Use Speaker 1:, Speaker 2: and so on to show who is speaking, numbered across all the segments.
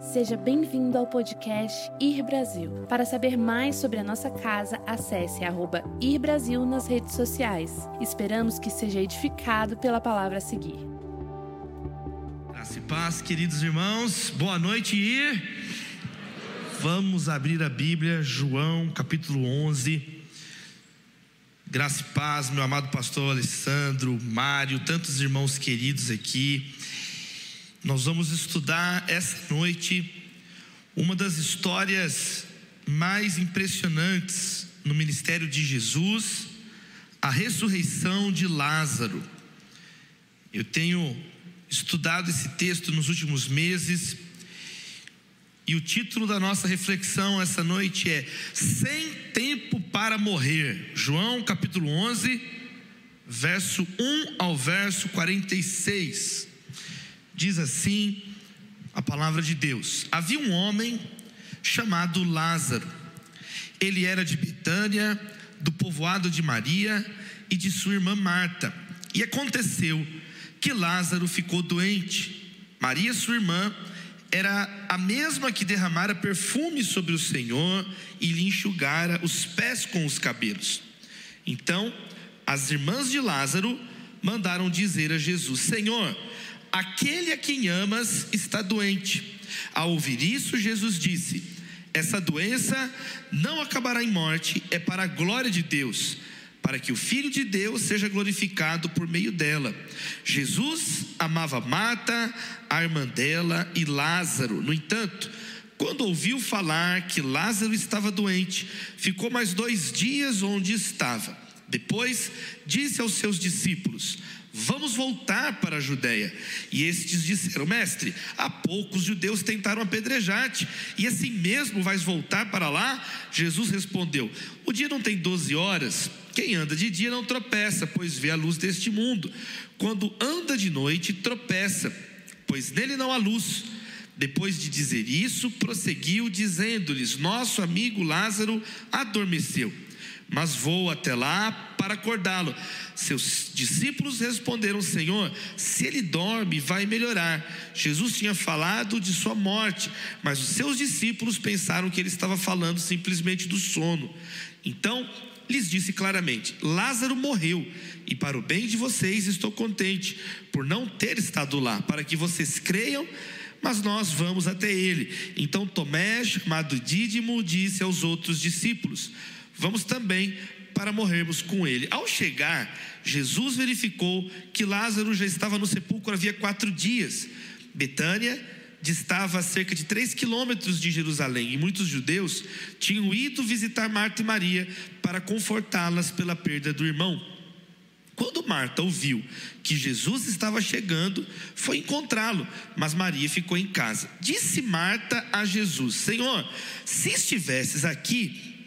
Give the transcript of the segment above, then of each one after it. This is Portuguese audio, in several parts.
Speaker 1: Seja bem-vindo ao podcast Ir Brasil. Para saber mais sobre a nossa casa, acesse arroba Ir Brasil nas redes sociais. Esperamos que seja edificado pela palavra a seguir.
Speaker 2: Graça e paz, queridos irmãos. Boa noite, Ir. Vamos abrir a Bíblia, João, capítulo 11. Graça e paz, meu amado pastor Alessandro, Mário, tantos irmãos queridos aqui. Nós vamos estudar essa noite uma das histórias mais impressionantes no ministério de Jesus, a ressurreição de Lázaro. Eu tenho estudado esse texto nos últimos meses e o título da nossa reflexão essa noite é Sem tempo para morrer. João capítulo 11, verso 1 ao verso 46. Diz assim a palavra de Deus: Havia um homem chamado Lázaro. Ele era de Betânia, do povoado de Maria e de sua irmã Marta. E aconteceu que Lázaro ficou doente. Maria, sua irmã, era a mesma que derramara perfume sobre o Senhor e lhe enxugara os pés com os cabelos. Então, as irmãs de Lázaro mandaram dizer a Jesus: Senhor, Aquele a quem amas está doente. Ao ouvir isso, Jesus disse: Essa doença não acabará em morte, é para a glória de Deus, para que o Filho de Deus seja glorificado por meio dela. Jesus amava Marta, a irmã dela e Lázaro. No entanto, quando ouviu falar que Lázaro estava doente, ficou mais dois dias onde estava. Depois disse aos seus discípulos: Vamos voltar para a Judéia. E estes disseram: Mestre, há poucos judeus tentaram apedrejar-te, e assim mesmo vais voltar para lá? Jesus respondeu: O dia não tem doze horas. Quem anda de dia não tropeça, pois vê a luz deste mundo. Quando anda de noite, tropeça, pois nele não há luz. Depois de dizer isso, prosseguiu, dizendo-lhes: Nosso amigo Lázaro adormeceu mas vou até lá para acordá-lo. Seus discípulos responderam: Senhor, se ele dorme, vai melhorar. Jesus tinha falado de sua morte, mas os seus discípulos pensaram que ele estava falando simplesmente do sono. Então lhes disse claramente: Lázaro morreu, e para o bem de vocês estou contente por não ter estado lá, para que vocês creiam mas nós vamos até ele. Então Tomé, chamado Dídimo, disse aos outros discípulos: Vamos também para morrermos com ele. Ao chegar, Jesus verificou que Lázaro já estava no sepulcro havia quatro dias. Betânia distava a cerca de três quilômetros de Jerusalém e muitos judeus tinham ido visitar Marta e Maria para confortá-las pela perda do irmão. Quando Marta ouviu que Jesus estava chegando, foi encontrá-lo, mas Maria ficou em casa. Disse Marta a Jesus: Senhor, se estivesses aqui,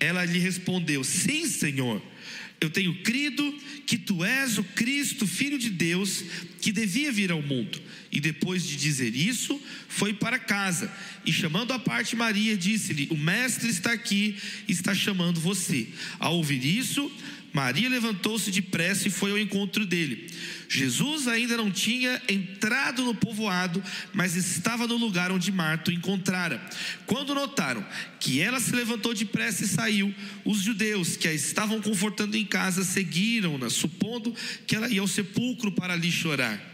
Speaker 2: Ela lhe respondeu: Sim, Senhor. Eu tenho crido que tu és o Cristo, filho de Deus, que devia vir ao mundo. E depois de dizer isso, foi para casa. E chamando a parte Maria, disse-lhe: O mestre está aqui, está chamando você. Ao ouvir isso, Maria levantou-se depressa e foi ao encontro dele. Jesus ainda não tinha entrado no povoado, mas estava no lugar onde Marta o encontrara. Quando notaram que ela se levantou depressa e saiu, os judeus que a estavam confortando em casa seguiram-na, supondo que ela ia ao sepulcro para ali chorar.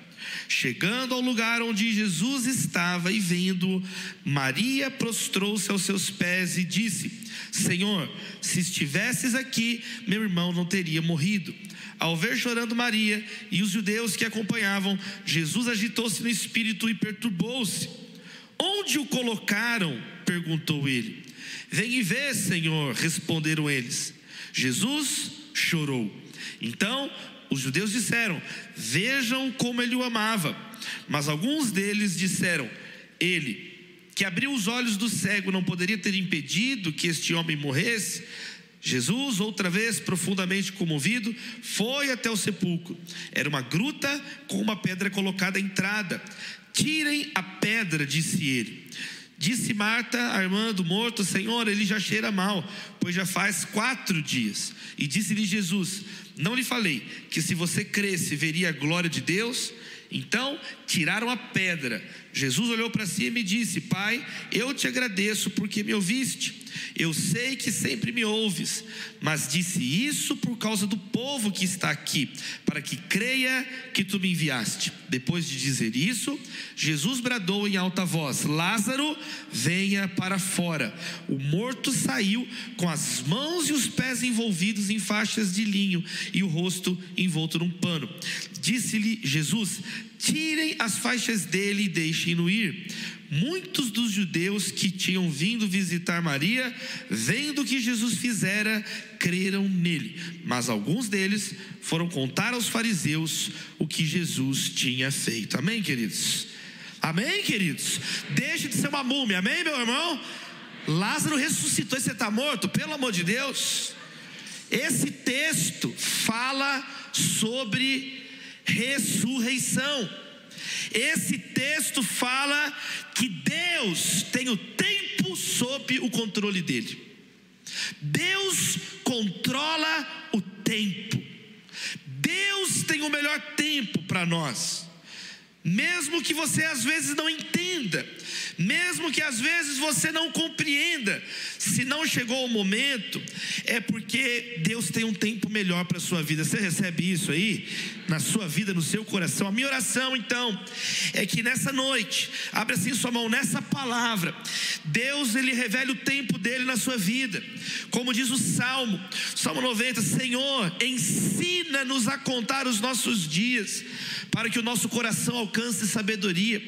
Speaker 2: Chegando ao lugar onde Jesus estava e vendo, Maria prostrou-se aos seus pés e disse: Senhor, se estivesses aqui, meu irmão não teria morrido. Ao ver chorando Maria e os judeus que acompanhavam, Jesus agitou-se no espírito e perturbou-se. Onde o colocaram? perguntou ele. Vem e vê, Senhor, responderam eles. Jesus chorou. Então os judeus disseram: Vejam como ele o amava. Mas alguns deles disseram: Ele que abriu os olhos do cego não poderia ter impedido que este homem morresse? Jesus, outra vez profundamente comovido, foi até o sepulcro. Era uma gruta com uma pedra colocada à entrada. Tirem a pedra, disse ele. Disse Marta, a irmã do morto: Senhor, ele já cheira mal, pois já faz quatro dias. E disse-lhe Jesus: Não lhe falei que se você cresce, veria a glória de Deus? Então tiraram a pedra. Jesus olhou para cima e disse: Pai, eu te agradeço porque me ouviste. Eu sei que sempre me ouves, mas disse isso por causa do povo que está aqui, para que creia que tu me enviaste. Depois de dizer isso, Jesus bradou em alta voz: Lázaro, venha para fora. O morto saiu com as mãos e os pés envolvidos em faixas de linho e o rosto envolto num pano. Disse-lhe Jesus: Tirem as faixas dele e deixem-no ir. Muitos dos judeus que tinham vindo visitar Maria, vendo o que Jesus fizera, creram nele. Mas alguns deles foram contar aos fariseus o que Jesus tinha feito. Amém, queridos? Amém, queridos? Deixe de ser uma múmia, amém, meu irmão? Lázaro ressuscitou e você está morto, pelo amor de Deus. Esse texto fala sobre ressurreição. Esse texto fala que Deus tem o tempo sob o controle dele. Deus controla o tempo. Deus tem o melhor tempo para nós. Mesmo que você às vezes não entenda, mesmo que às vezes você não compreenda, se não chegou o momento, é porque Deus tem um tempo melhor para a sua vida. Você recebe isso aí na sua vida, no seu coração? A minha oração então é que nessa noite, abra assim sua mão nessa palavra, Deus ele revele o tempo dele na sua vida. Como diz o Salmo, Salmo 90, Senhor, ensina-nos a contar os nossos dias, para que o nosso coração alcance sabedoria.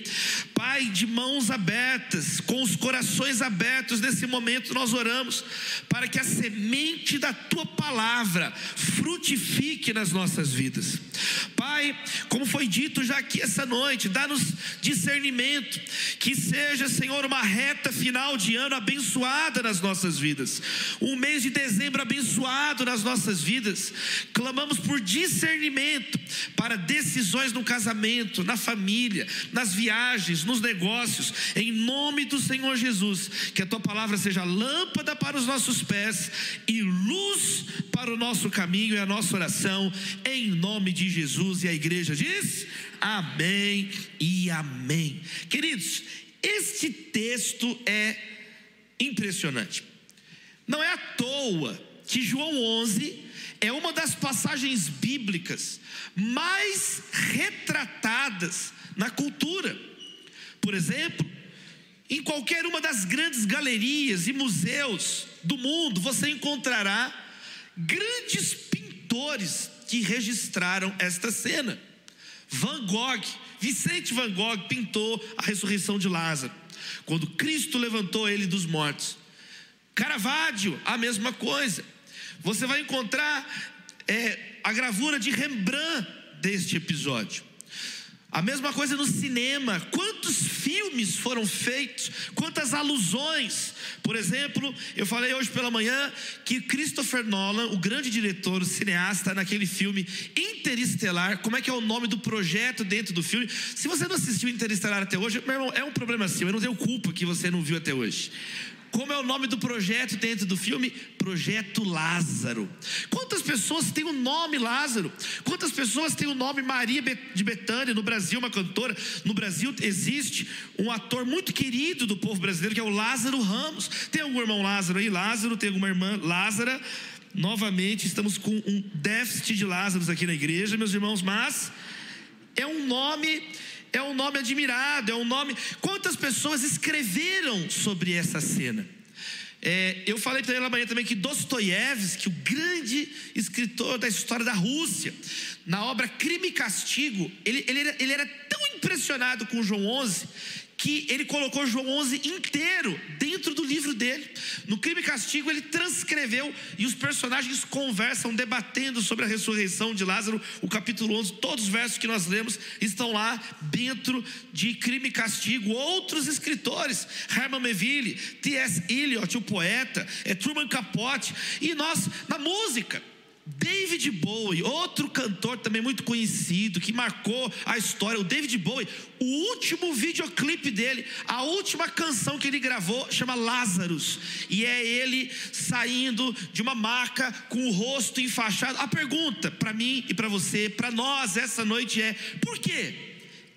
Speaker 2: Pai, de mãos abertas, com os corações abertos nesse momento, nós oramos para que a semente da tua palavra frutifique nas nossas vidas. Pai, como foi dito já aqui essa noite, dá-nos discernimento, que seja, Senhor, uma reta final de ano abençoada nas nossas vidas, um mês de dezembro abençoado nas nossas vidas. Clamamos por discernimento para decisões no casamento, na família, nas viagens, nos negócios, em nome do Senhor Jesus, que a tua palavra seja lâmpada para os nossos pés e luz para o nosso caminho e a nossa oração, em nome de Jesus. E a igreja diz: Amém e Amém. Queridos, este texto é impressionante. Não é à toa que João 11 é uma das passagens bíblicas mais retratadas na cultura. Por exemplo, em qualquer uma das grandes galerias e museus do mundo, você encontrará grandes pintores que registraram esta cena. Van Gogh, Vicente Van Gogh pintou a ressurreição de Lázaro, quando Cristo levantou ele dos mortos. Caravaggio, a mesma coisa. Você vai encontrar é, a gravura de Rembrandt deste episódio. A mesma coisa no cinema. Quantos filmes foram feitos? Quantas alusões? Por exemplo, eu falei hoje pela manhã que Christopher Nolan, o grande diretor, o cineasta, naquele filme Interestelar, como é que é o nome do projeto dentro do filme? Se você não assistiu Interestelar até hoje, meu irmão, é um problema seu. Eu não tenho culpa que você não viu até hoje. Como é o nome do projeto dentro do filme? Projeto Lázaro. Quantas pessoas têm o nome Lázaro? Quantas pessoas têm o nome Maria de Betânia? No Brasil, uma cantora. No Brasil existe um ator muito querido do povo brasileiro que é o Lázaro Ramos. Tem algum irmão Lázaro aí? Lázaro, tem alguma irmã Lázara? Novamente, estamos com um déficit de Lázaros aqui na igreja, meus irmãos, mas é um nome é um nome admirado, é um nome. Quantas pessoas escreveram sobre essa cena? É, eu falei para ele amanhã também que Dostoiévski, o grande escritor da história da Rússia, na obra Crime e Castigo, ele, ele, era, ele era tão impressionado com João 11 que ele colocou João 11 inteiro dentro do livro dele. No Crime e Castigo, ele transcreveu e os personagens conversam, debatendo sobre a ressurreição de Lázaro. O capítulo 11, todos os versos que nós lemos estão lá dentro de Crime e Castigo. Outros escritores, Herman Melville, T.S. Eliot, o poeta, é Truman Capote, e nós, na música. David Bowie, outro cantor também muito conhecido, que marcou a história, o David Bowie, o último videoclipe dele, a última canção que ele gravou chama Lazarus, e é ele saindo de uma maca com o rosto enfaixado. A pergunta para mim e para você, para nós essa noite é: por quê?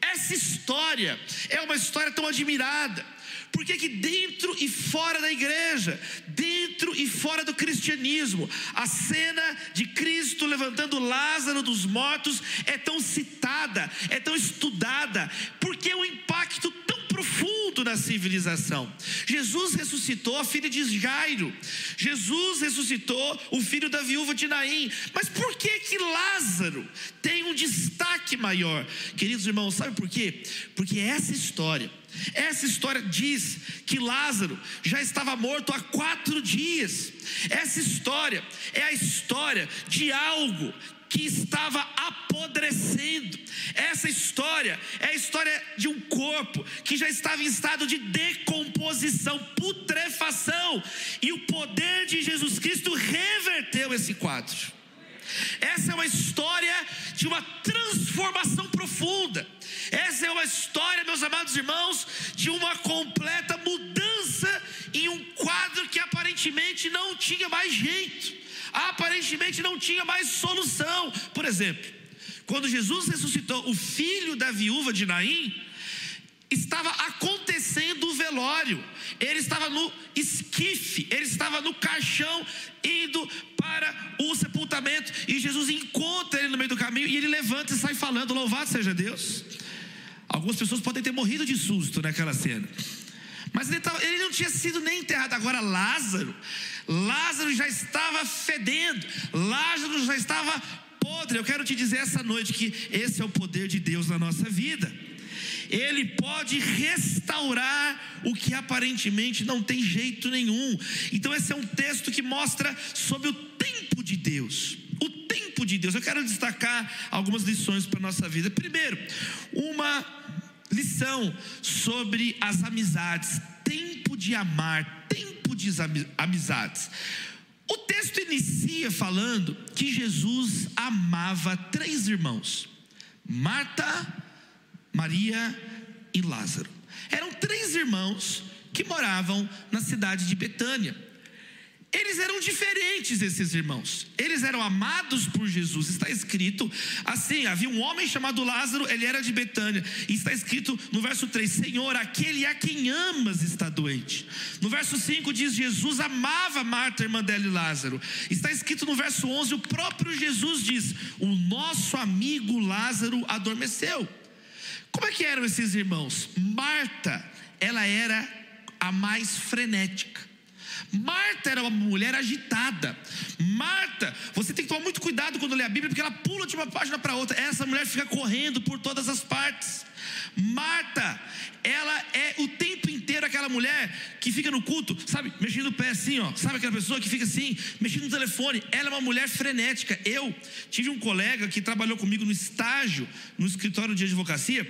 Speaker 2: Essa história é uma história tão admirada. Por que, dentro e fora da igreja, dentro e fora do cristianismo, a cena de Cristo levantando Lázaro dos mortos é tão citada, é tão estudada? Porque o impacto tão profundo na civilização. Jesus ressuscitou a filha de Jairo. Jesus ressuscitou o filho da viúva de Naim. Mas por que que Lázaro tem um destaque maior? Queridos irmãos, sabe por quê? Porque essa história essa história diz que Lázaro já estava morto há quatro dias. Essa história é a história de algo que estava apodrecendo. Essa história é a história de um corpo que já estava em estado de decomposição, putrefação, e o poder de Jesus Cristo reverteu esse quadro. Essa é uma história de uma transformação profunda. Essa é uma história, meus amados irmãos, de uma completa mudança em um quadro que aparentemente não tinha mais jeito, aparentemente não tinha mais solução. Por exemplo, quando Jesus ressuscitou o filho da viúva de Naim, estava acontecendo o velório, ele estava no esquife, ele estava no caixão, indo para o sepultamento, e Jesus encontra ele no meio do caminho, e ele levanta e sai falando: Louvado seja Deus. Algumas pessoas podem ter morrido de susto naquela cena. Mas ele, não tinha sido nem enterrado. Agora, Lázaro, Lázaro já estava fedendo, Lázaro já estava podre. Eu quero te dizer essa noite que esse é o poder de Deus na nossa vida. Ele pode restaurar o que aparentemente não tem jeito nenhum. Então, esse é um texto que mostra sobre o tempo de Deus tempo de Deus. Eu quero destacar algumas lições para a nossa vida. Primeiro, uma lição sobre as amizades, tempo de amar, tempo de amizades. O texto inicia falando que Jesus amava três irmãos: Marta, Maria e Lázaro. Eram três irmãos que moravam na cidade de Betânia. Eles eram diferentes, esses irmãos. Eles eram amados por Jesus. Está escrito assim: havia um homem chamado Lázaro, ele era de Betânia. E está escrito no verso 3: Senhor, aquele a quem amas está doente. No verso 5 diz: Jesus amava Marta, irmã dela e Lázaro. Está escrito no verso 11: o próprio Jesus diz: O nosso amigo Lázaro adormeceu. Como é que eram esses irmãos? Marta, ela era a mais frenética. Marta era uma mulher agitada. Marta, você tem que tomar muito cuidado quando lê a Bíblia, porque ela pula de uma página para outra. Essa mulher fica correndo por todas as partes. Marta, ela é o tempo inteiro aquela mulher que fica no culto, sabe, mexendo o pé assim, ó. Sabe aquela pessoa que fica assim, mexendo no telefone? Ela é uma mulher frenética. Eu tive um colega que trabalhou comigo no estágio, no escritório de advocacia,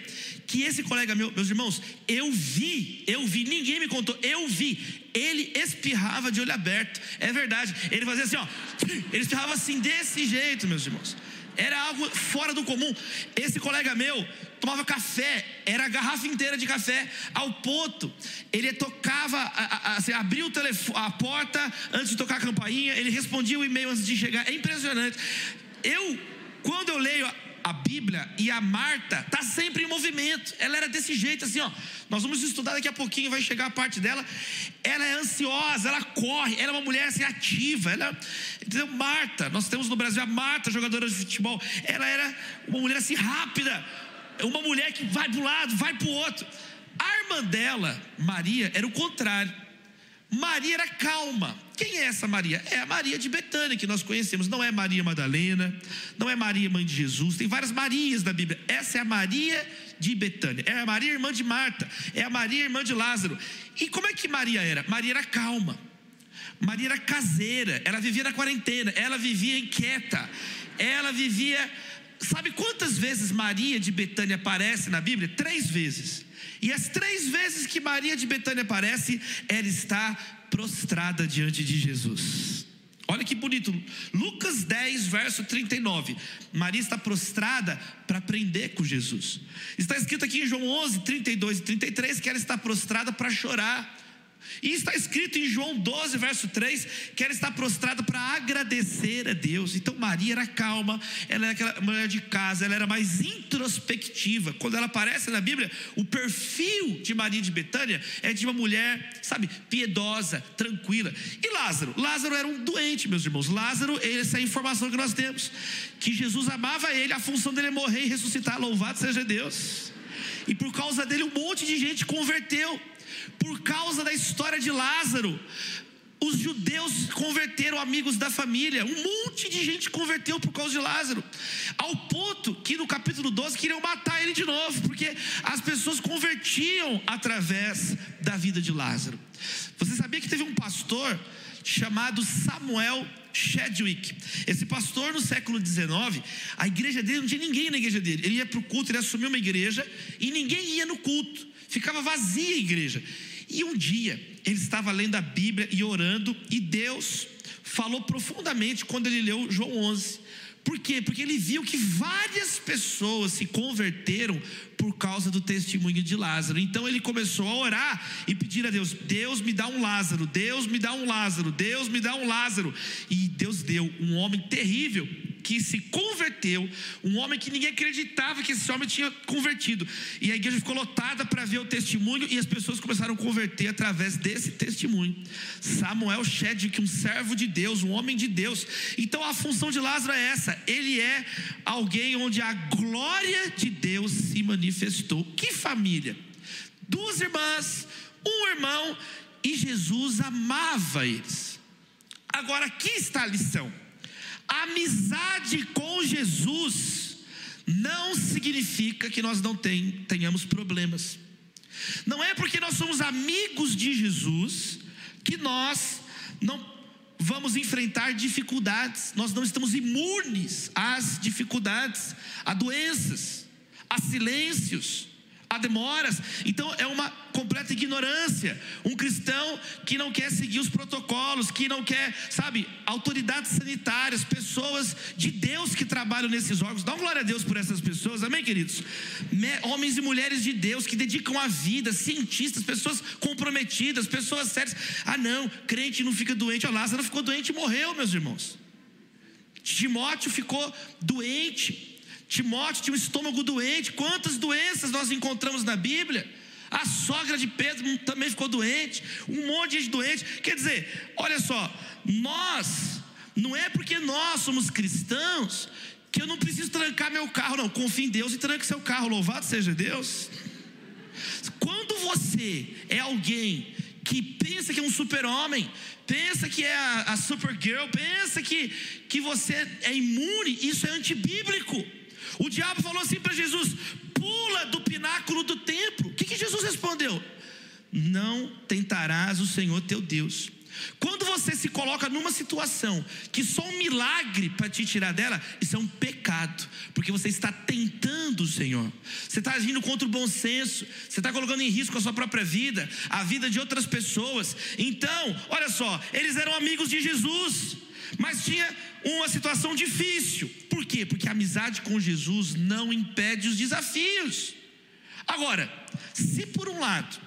Speaker 2: que esse colega meu, meus irmãos, eu vi, eu vi, ninguém me contou, eu vi. Ele espirrava de olho aberto. É verdade. Ele fazia assim, ó. Ele espirrava assim desse jeito, meus irmãos. Era algo fora do comum. Esse colega meu tomava café, era a garrafa inteira de café, ao ponto, ele tocava, assim, abria o telefone, a porta antes de tocar a campainha, ele respondia o e-mail antes de chegar. É impressionante. Eu, quando eu leio a Bíblia e a Marta tá sempre em movimento. Ela era desse jeito assim, ó. Nós vamos estudar daqui a pouquinho, vai chegar a parte dela. Ela é ansiosa, ela corre, ela é uma mulher assim ativa. Ela, entendeu? Marta, nós temos no Brasil a Marta, jogadora de futebol. Ela era uma mulher assim rápida, uma mulher que vai para um lado, vai para o outro. A irmã dela, Maria, era o contrário. Maria era calma. Quem é essa Maria? É a Maria de Betânia, que nós conhecemos. Não é Maria Madalena, não é Maria, mãe de Jesus. Tem várias Marias da Bíblia. Essa é a Maria de Betânia. É a Maria, irmã de Marta. É a Maria, irmã de Lázaro. E como é que Maria era? Maria era calma. Maria era caseira. Ela vivia na quarentena. Ela vivia inquieta. Ela vivia. Sabe quantas vezes Maria de Betânia aparece na Bíblia? Três vezes. E as três vezes que Maria de Betânia aparece, ela está prostrada diante de Jesus. Olha que bonito. Lucas 10, verso 39. Maria está prostrada para aprender com Jesus. Está escrito aqui em João 11, 32 e 33 que ela está prostrada para chorar. E está escrito em João 12, verso 3, que ela está prostrada para agradecer a Deus. Então Maria era calma, ela era aquela mulher de casa, ela era mais introspectiva. Quando ela aparece na Bíblia, o perfil de Maria de Betânia é de uma mulher, sabe, piedosa, tranquila. E Lázaro? Lázaro era um doente, meus irmãos. Lázaro, essa é a informação que nós temos: que Jesus amava ele, a função dele é morrer e ressuscitar, louvado seja Deus. E por causa dele, um monte de gente converteu por causa história de Lázaro. Os judeus converteram amigos da família, um monte de gente converteu por causa de Lázaro, ao ponto que no capítulo 12 queriam matar ele de novo, porque as pessoas convertiam através da vida de Lázaro. Você sabia que teve um pastor chamado Samuel Chadwick. Esse pastor no século XIX, a igreja dele não tinha ninguém na igreja dele. Ele ia para o culto, ele assumiu uma igreja e ninguém ia no culto. Ficava vazia a igreja. E um dia ele estava lendo a Bíblia e orando, e Deus falou profundamente quando ele leu João 11. Por quê? Porque ele viu que várias pessoas se converteram por causa do testemunho de Lázaro. Então ele começou a orar e pedir a Deus: Deus me dá um Lázaro, Deus me dá um Lázaro, Deus me dá um Lázaro. E Deus deu um homem terrível que se converteu, um homem que ninguém acreditava que esse homem tinha convertido. E a igreja ficou lotada para ver o testemunho e as pessoas começaram a converter através desse testemunho. Samuel Shedrick, um servo de Deus, um homem de Deus. Então a função de Lázaro é essa: ele é alguém onde a glória de Deus se manifestou. Que família! Duas irmãs, um irmão, e Jesus amava eles. Agora aqui está a lição. Amizade com Jesus não significa que nós não tenhamos problemas. Não é porque nós somos amigos de Jesus que nós não vamos enfrentar dificuldades. Nós não estamos imunes às dificuldades, a doenças, a silêncios há demoras. Então é uma completa ignorância. Um cristão que não quer seguir os protocolos, que não quer, sabe, autoridades sanitárias, pessoas de Deus que trabalham nesses órgãos. Dá uma glória a Deus por essas pessoas, amém, queridos? Homens e mulheres de Deus que dedicam a vida, cientistas, pessoas comprometidas, pessoas sérias. Ah, não, crente não fica doente. Ó, Lázaro ficou doente e morreu, meus irmãos. Timóteo ficou doente Timóteo tinha um estômago doente. Quantas doenças nós encontramos na Bíblia? A sogra de Pedro também ficou doente. Um monte de gente doente. Quer dizer, olha só, nós, não é porque nós somos cristãos que eu não preciso trancar meu carro, não. Confie em Deus e tranque seu carro. Louvado seja Deus. Quando você é alguém que pensa que é um super-homem, pensa que é a, a super-girl, pensa que, que você é imune, isso é antibíblico. O diabo falou assim para Jesus: pula do pináculo do templo. O que, que Jesus respondeu? Não tentarás o Senhor teu Deus. Quando você se coloca numa situação que só um milagre para te tirar dela, isso é um pecado, porque você está tentando o Senhor, você está agindo contra o bom senso, você está colocando em risco a sua própria vida, a vida de outras pessoas. Então, olha só, eles eram amigos de Jesus, mas tinha uma situação difícil. Por quê? Porque a amizade com Jesus não impede os desafios. Agora, se por um lado,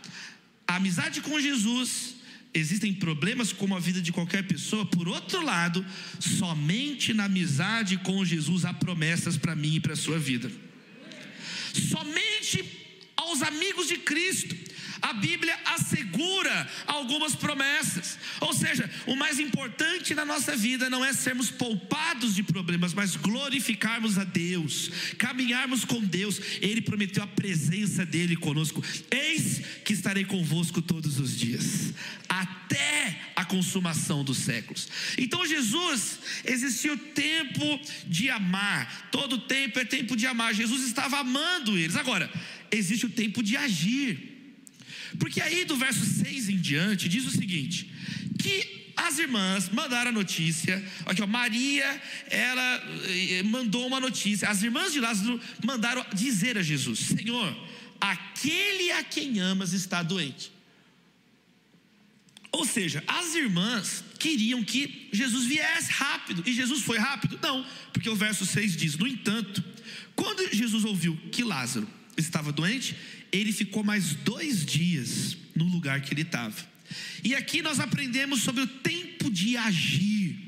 Speaker 2: a amizade com Jesus existem problemas como a vida de qualquer pessoa, por outro lado, somente na amizade com Jesus há promessas para mim e para a sua vida. Somente aos amigos de Cristo a Bíblia assegura algumas promessas. Ou seja, o mais importante na nossa vida não é sermos poupados de problemas, mas glorificarmos a Deus, caminharmos com Deus. Ele prometeu a presença dele conosco. Eis que estarei convosco todos os dias, até a consumação dos séculos. Então, Jesus, existia o tempo de amar, todo tempo é tempo de amar. Jesus estava amando eles. Agora, existe o tempo de agir. Porque aí do verso 6 em diante diz o seguinte: que as irmãs mandaram a notícia, aqui ó, Maria, ela eh, mandou uma notícia, as irmãs de Lázaro mandaram dizer a Jesus: Senhor, aquele a quem amas está doente. Ou seja, as irmãs queriam que Jesus viesse rápido, e Jesus foi rápido? Não, porque o verso 6 diz: No entanto, quando Jesus ouviu que Lázaro estava doente, ele ficou mais dois dias no lugar que ele estava. E aqui nós aprendemos sobre o tempo de agir.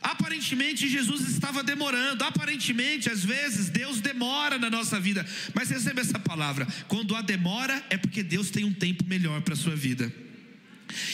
Speaker 2: Aparentemente Jesus estava demorando, aparentemente às vezes Deus demora na nossa vida, mas receba essa palavra: quando há demora é porque Deus tem um tempo melhor para a sua vida.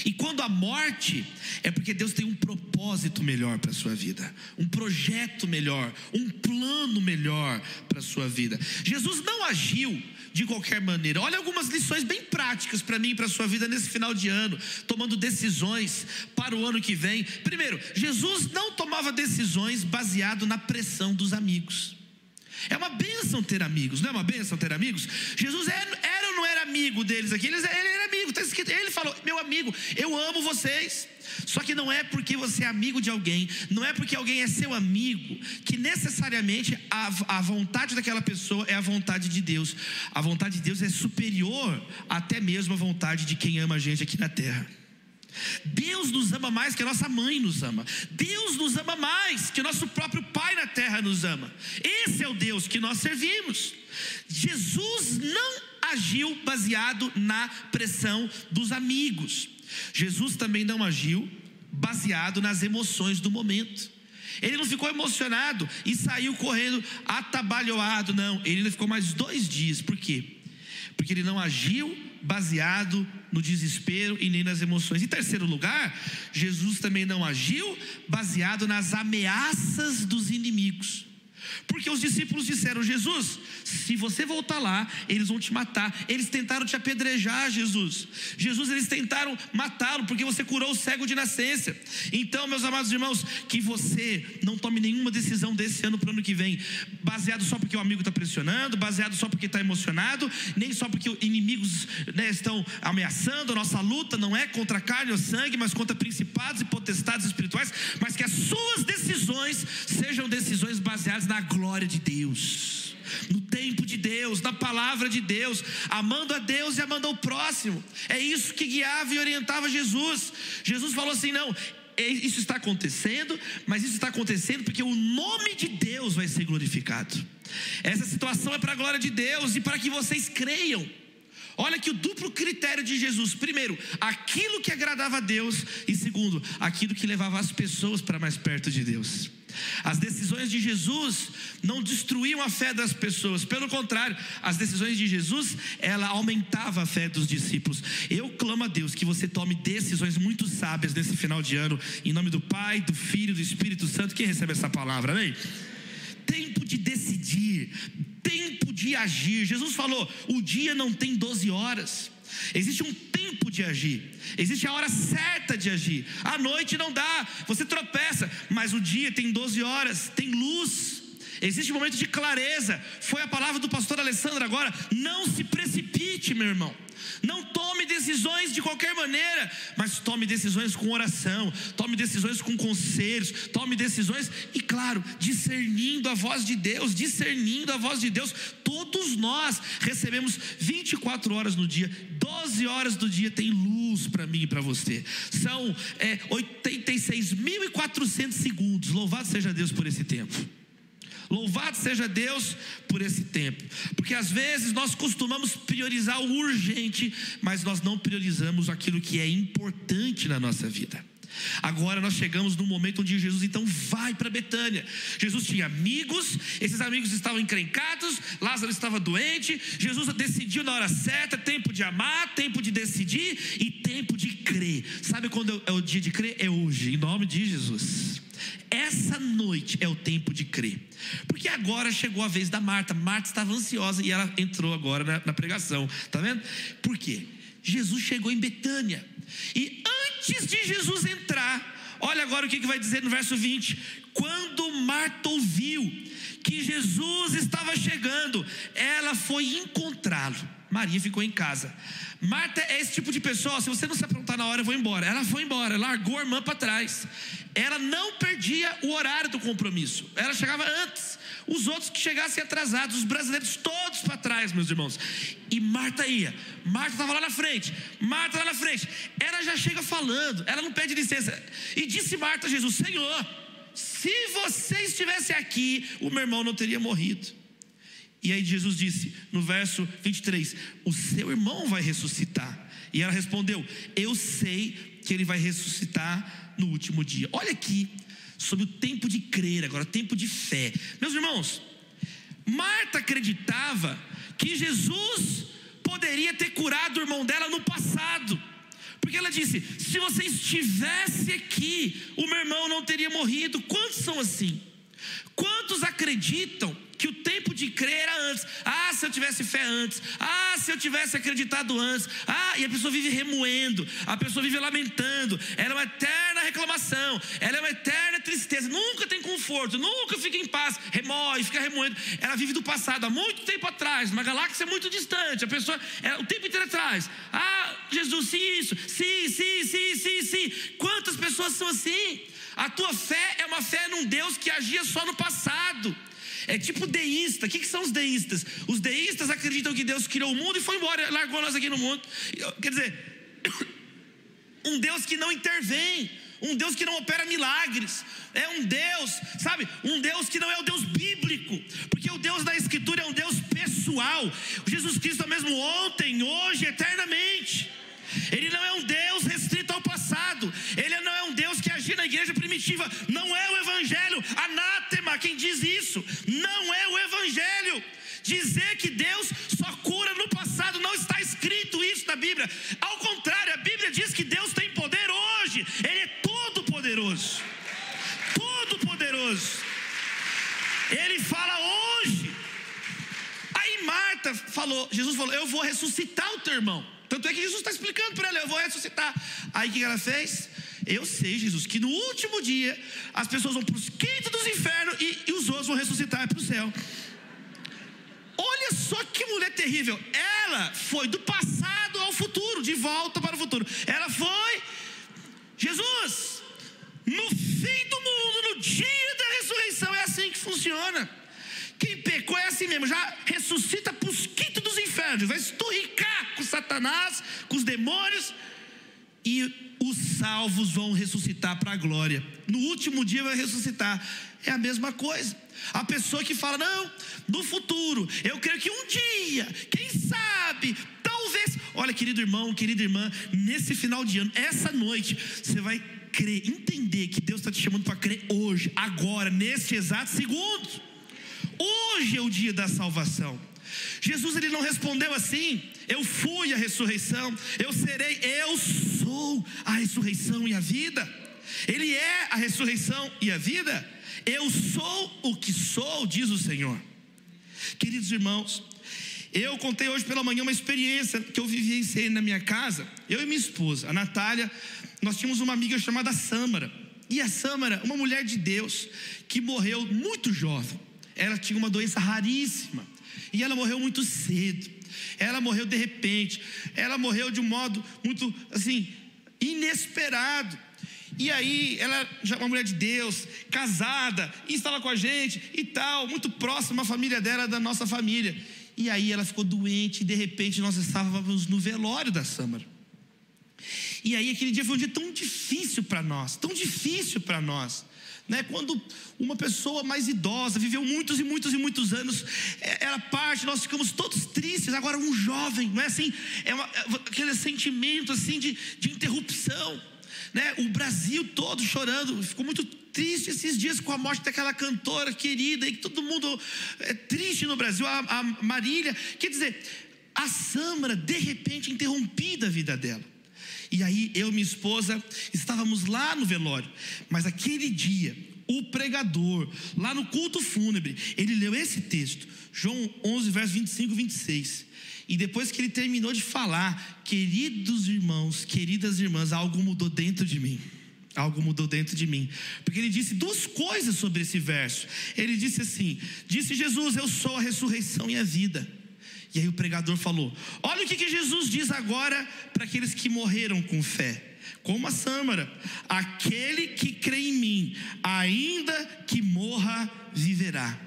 Speaker 2: E quando a morte, é porque Deus tem um propósito melhor para a sua vida, um projeto melhor, um plano melhor para a sua vida. Jesus não agiu de qualquer maneira. Olha algumas lições bem práticas para mim e para a sua vida nesse final de ano, tomando decisões para o ano que vem. Primeiro, Jesus não tomava decisões baseado na pressão dos amigos. É uma bênção ter amigos, não é uma bênção ter amigos? Jesus era, era ou não era amigo deles aqui? Ele, ele era amigo, está escrito. Ele falou: Meu amigo, eu amo vocês. Só que não é porque você é amigo de alguém, não é porque alguém é seu amigo, que necessariamente a, a vontade daquela pessoa é a vontade de Deus. A vontade de Deus é superior até mesmo a vontade de quem ama a gente aqui na terra. Deus nos ama mais que a nossa mãe nos ama. Deus nos ama mais que nosso próprio Pai na terra nos ama. Esse é o Deus que nós servimos. Jesus não agiu baseado na pressão dos amigos. Jesus também não agiu baseado nas emoções do momento. Ele não ficou emocionado e saiu correndo atabalhoado, não. Ele ficou mais dois dias. Por quê? Porque ele não agiu baseado no desespero e nem nas emoções. Em terceiro lugar, Jesus também não agiu baseado nas ameaças dos inimigos. Porque os discípulos disseram: Jesus, se você voltar lá, eles vão te matar. Eles tentaram te apedrejar, Jesus. Jesus, eles tentaram matá-lo porque você curou o cego de nascença. Então, meus amados irmãos, que você não tome nenhuma decisão desse ano para o ano que vem, baseado só porque o amigo está pressionando, baseado só porque está emocionado, nem só porque inimigos né, estão ameaçando. A nossa luta não é contra carne ou sangue, mas contra principados e potestades espirituais. Mas que as suas decisões sejam decisões baseadas na glória de Deus, no tempo de Deus, na palavra de Deus, amando a Deus e amando ao próximo. É isso que guiava e orientava Jesus. Jesus falou assim: não, é, isso está acontecendo, mas isso está acontecendo porque o nome de Deus vai ser glorificado. Essa situação é para a glória de Deus e para que vocês creiam. Olha que o duplo critério de Jesus: primeiro, aquilo que agradava a Deus, e segundo, aquilo que levava as pessoas para mais perto de Deus. As decisões de Jesus não destruíam a fé das pessoas, pelo contrário, as decisões de Jesus, ela aumentava a fé dos discípulos. Eu clamo a Deus que você tome decisões muito sábias nesse final de ano, em nome do Pai, do Filho, do Espírito Santo. Quem recebe essa palavra? Amém? Tempo de decidir, tempo de agir. Jesus falou: o dia não tem 12 horas. Existe um tempo de agir, existe a hora certa de agir. À noite não dá, você tropeça, mas o dia tem 12 horas, tem luz. Existe um momento de clareza. Foi a palavra do pastor Alessandro agora. Não se precipite, meu irmão. Não tome decisões de qualquer maneira, mas tome decisões com oração, tome decisões com conselhos, tome decisões e, claro, discernindo a voz de Deus, discernindo a voz de Deus. Todos nós recebemos 24 horas no dia, 12 horas do dia tem luz para mim e para você. São é, 86.400 segundos. Louvado seja Deus por esse tempo. Louvado seja Deus por esse tempo, porque às vezes nós costumamos priorizar o urgente, mas nós não priorizamos aquilo que é importante na nossa vida. Agora nós chegamos no momento onde Jesus então vai para Betânia. Jesus tinha amigos, esses amigos estavam encrencados, Lázaro estava doente. Jesus decidiu na hora certa: tempo de amar, tempo de decidir e tempo de crer. Sabe quando é o dia de crer? É hoje, em nome de Jesus. Essa noite é o tempo de crer. Porque agora chegou a vez da Marta. Marta estava ansiosa e ela entrou agora na, na pregação. Tá vendo? Por quê? Jesus chegou em Betânia. E antes de Jesus entrar, olha agora o que, que vai dizer no verso 20. Quando Marta ouviu que Jesus estava chegando, ela foi encontrá-lo. Maria ficou em casa. Marta é esse tipo de pessoa, se você não se aprontar na hora, eu vou embora. Ela foi embora, largou a irmã para trás. Ela não perdia o horário do compromisso, ela chegava antes. Os outros que chegassem atrasados, os brasileiros todos para trás, meus irmãos. E Marta ia. Marta estava lá na frente. Marta lá na frente. Ela já chega falando, ela não pede licença. E disse Marta a Jesus: Senhor, se você estivesse aqui, o meu irmão não teria morrido. E aí Jesus disse no verso 23: O seu irmão vai ressuscitar. E ela respondeu: Eu sei que ele vai ressuscitar no último dia. Olha aqui sobre o tempo de crer, agora, tempo de fé. Meus irmãos, Marta acreditava que Jesus poderia ter curado o irmão dela no passado. Porque ela disse: se você estivesse aqui, o meu irmão não teria morrido. Quantos são assim? Quantos acreditam que o tempo de crer era antes. Ah, se eu tivesse fé antes. Ah, se eu tivesse acreditado antes. Ah, e a pessoa vive remoendo, a pessoa vive lamentando. Ela é uma eterna reclamação, ela é uma eterna tristeza. Nunca tem conforto, nunca fica em paz. Remoe, fica remoendo. Ela vive do passado, há muito tempo atrás, uma galáxia muito distante. A pessoa, é, o tempo inteiro atrás. Ah, Jesus, sim, isso. Sim, sim, sim, sim, sim. Quantas pessoas são assim? A tua fé é uma fé num Deus que agia só no passado. É tipo deísta. O que, são os deístas? Os deístas acreditam que Deus criou o mundo e foi embora, largou nós aqui no mundo. Quer dizer, um Deus que não intervém, um Deus que não opera milagres, é um Deus, sabe, um Deus que não é o Deus bíblico, porque o Deus da Escritura é um Deus pessoal. Jesus Cristo é o mesmo ontem, hoje, eternamente. Ele não é um Deus restrito ao passado. Ele não é um Deus que agia na igreja primitiva. Não é o evangelho. Anátema quem diz isso. Não é o evangelho. Dizer que Deus só cura no passado não está escrito isso na Bíblia. Ao contrário, a Bíblia diz que Deus tem poder hoje. Ele é todo poderoso. Todo poderoso. Ele fala hoje. Aí Marta falou, Jesus falou: "Eu vou ressuscitar o teu irmão". Tanto é que Jesus está explicando para ela: eu vou ressuscitar. Aí o que ela fez? Eu sei, Jesus, que no último dia as pessoas vão para os quintos dos infernos e, e os outros vão ressuscitar para o céu. Olha só que mulher terrível. Ela foi do passado ao futuro, de volta para o futuro. Ela foi, Jesus, no fim do mundo, no dia da ressurreição, é assim que funciona. Quem pecou é assim mesmo, já ressuscita para os quintos dos infernos, vai esturricar com Satanás, com os demônios, e os salvos vão ressuscitar para a glória. No último dia vai ressuscitar. É a mesma coisa. A pessoa que fala, não, no futuro, eu creio que um dia, quem sabe, talvez. Olha, querido irmão, querida irmã, nesse final de ano, essa noite, você vai crer, entender que Deus está te chamando para crer hoje, agora, nesse exato segundo. Hoje é o dia da salvação. Jesus ele não respondeu assim: Eu fui a ressurreição, eu serei, eu sou a ressurreição e a vida. Ele é a ressurreição e a vida. Eu sou o que sou, diz o Senhor. Queridos irmãos, eu contei hoje pela manhã uma experiência que eu vivenciei na minha casa. Eu e minha esposa, a Natália, nós tínhamos uma amiga chamada Sâmara. E a Sâmara, uma mulher de Deus, que morreu muito jovem ela tinha uma doença raríssima e ela morreu muito cedo. Ela morreu de repente. Ela morreu de um modo muito assim inesperado. E aí, ela já é uma mulher de Deus, casada, e estava com a gente e tal, muito próxima a família dela, da nossa família. E aí ela ficou doente e de repente nós estávamos no velório da Sâmara. E aí aquele dia foi um dia tão difícil para nós, tão difícil para nós. Né? Quando uma pessoa mais idosa viveu muitos e muitos e muitos anos, é, ela parte, nós ficamos todos tristes. Agora, um jovem, não é assim? É, uma, é aquele sentimento assim de, de interrupção. Né? O Brasil todo chorando, ficou muito triste esses dias com a morte daquela cantora querida, e que todo mundo é triste no Brasil, a, a Marília. Quer dizer, a Samra, de repente, interrompida a vida dela. E aí eu e minha esposa estávamos lá no velório, mas aquele dia, o pregador, lá no culto fúnebre, ele leu esse texto, João 11, verso 25 e 26. E depois que ele terminou de falar, queridos irmãos, queridas irmãs, algo mudou dentro de mim. algo mudou dentro de mim. Porque ele disse duas coisas sobre esse verso. Ele disse assim: Disse Jesus, Eu sou a ressurreição e a vida. E aí o pregador falou: Olha o que, que Jesus diz agora para aqueles que morreram com fé. Como a Sâmara, aquele que crê em mim, ainda que morra, viverá.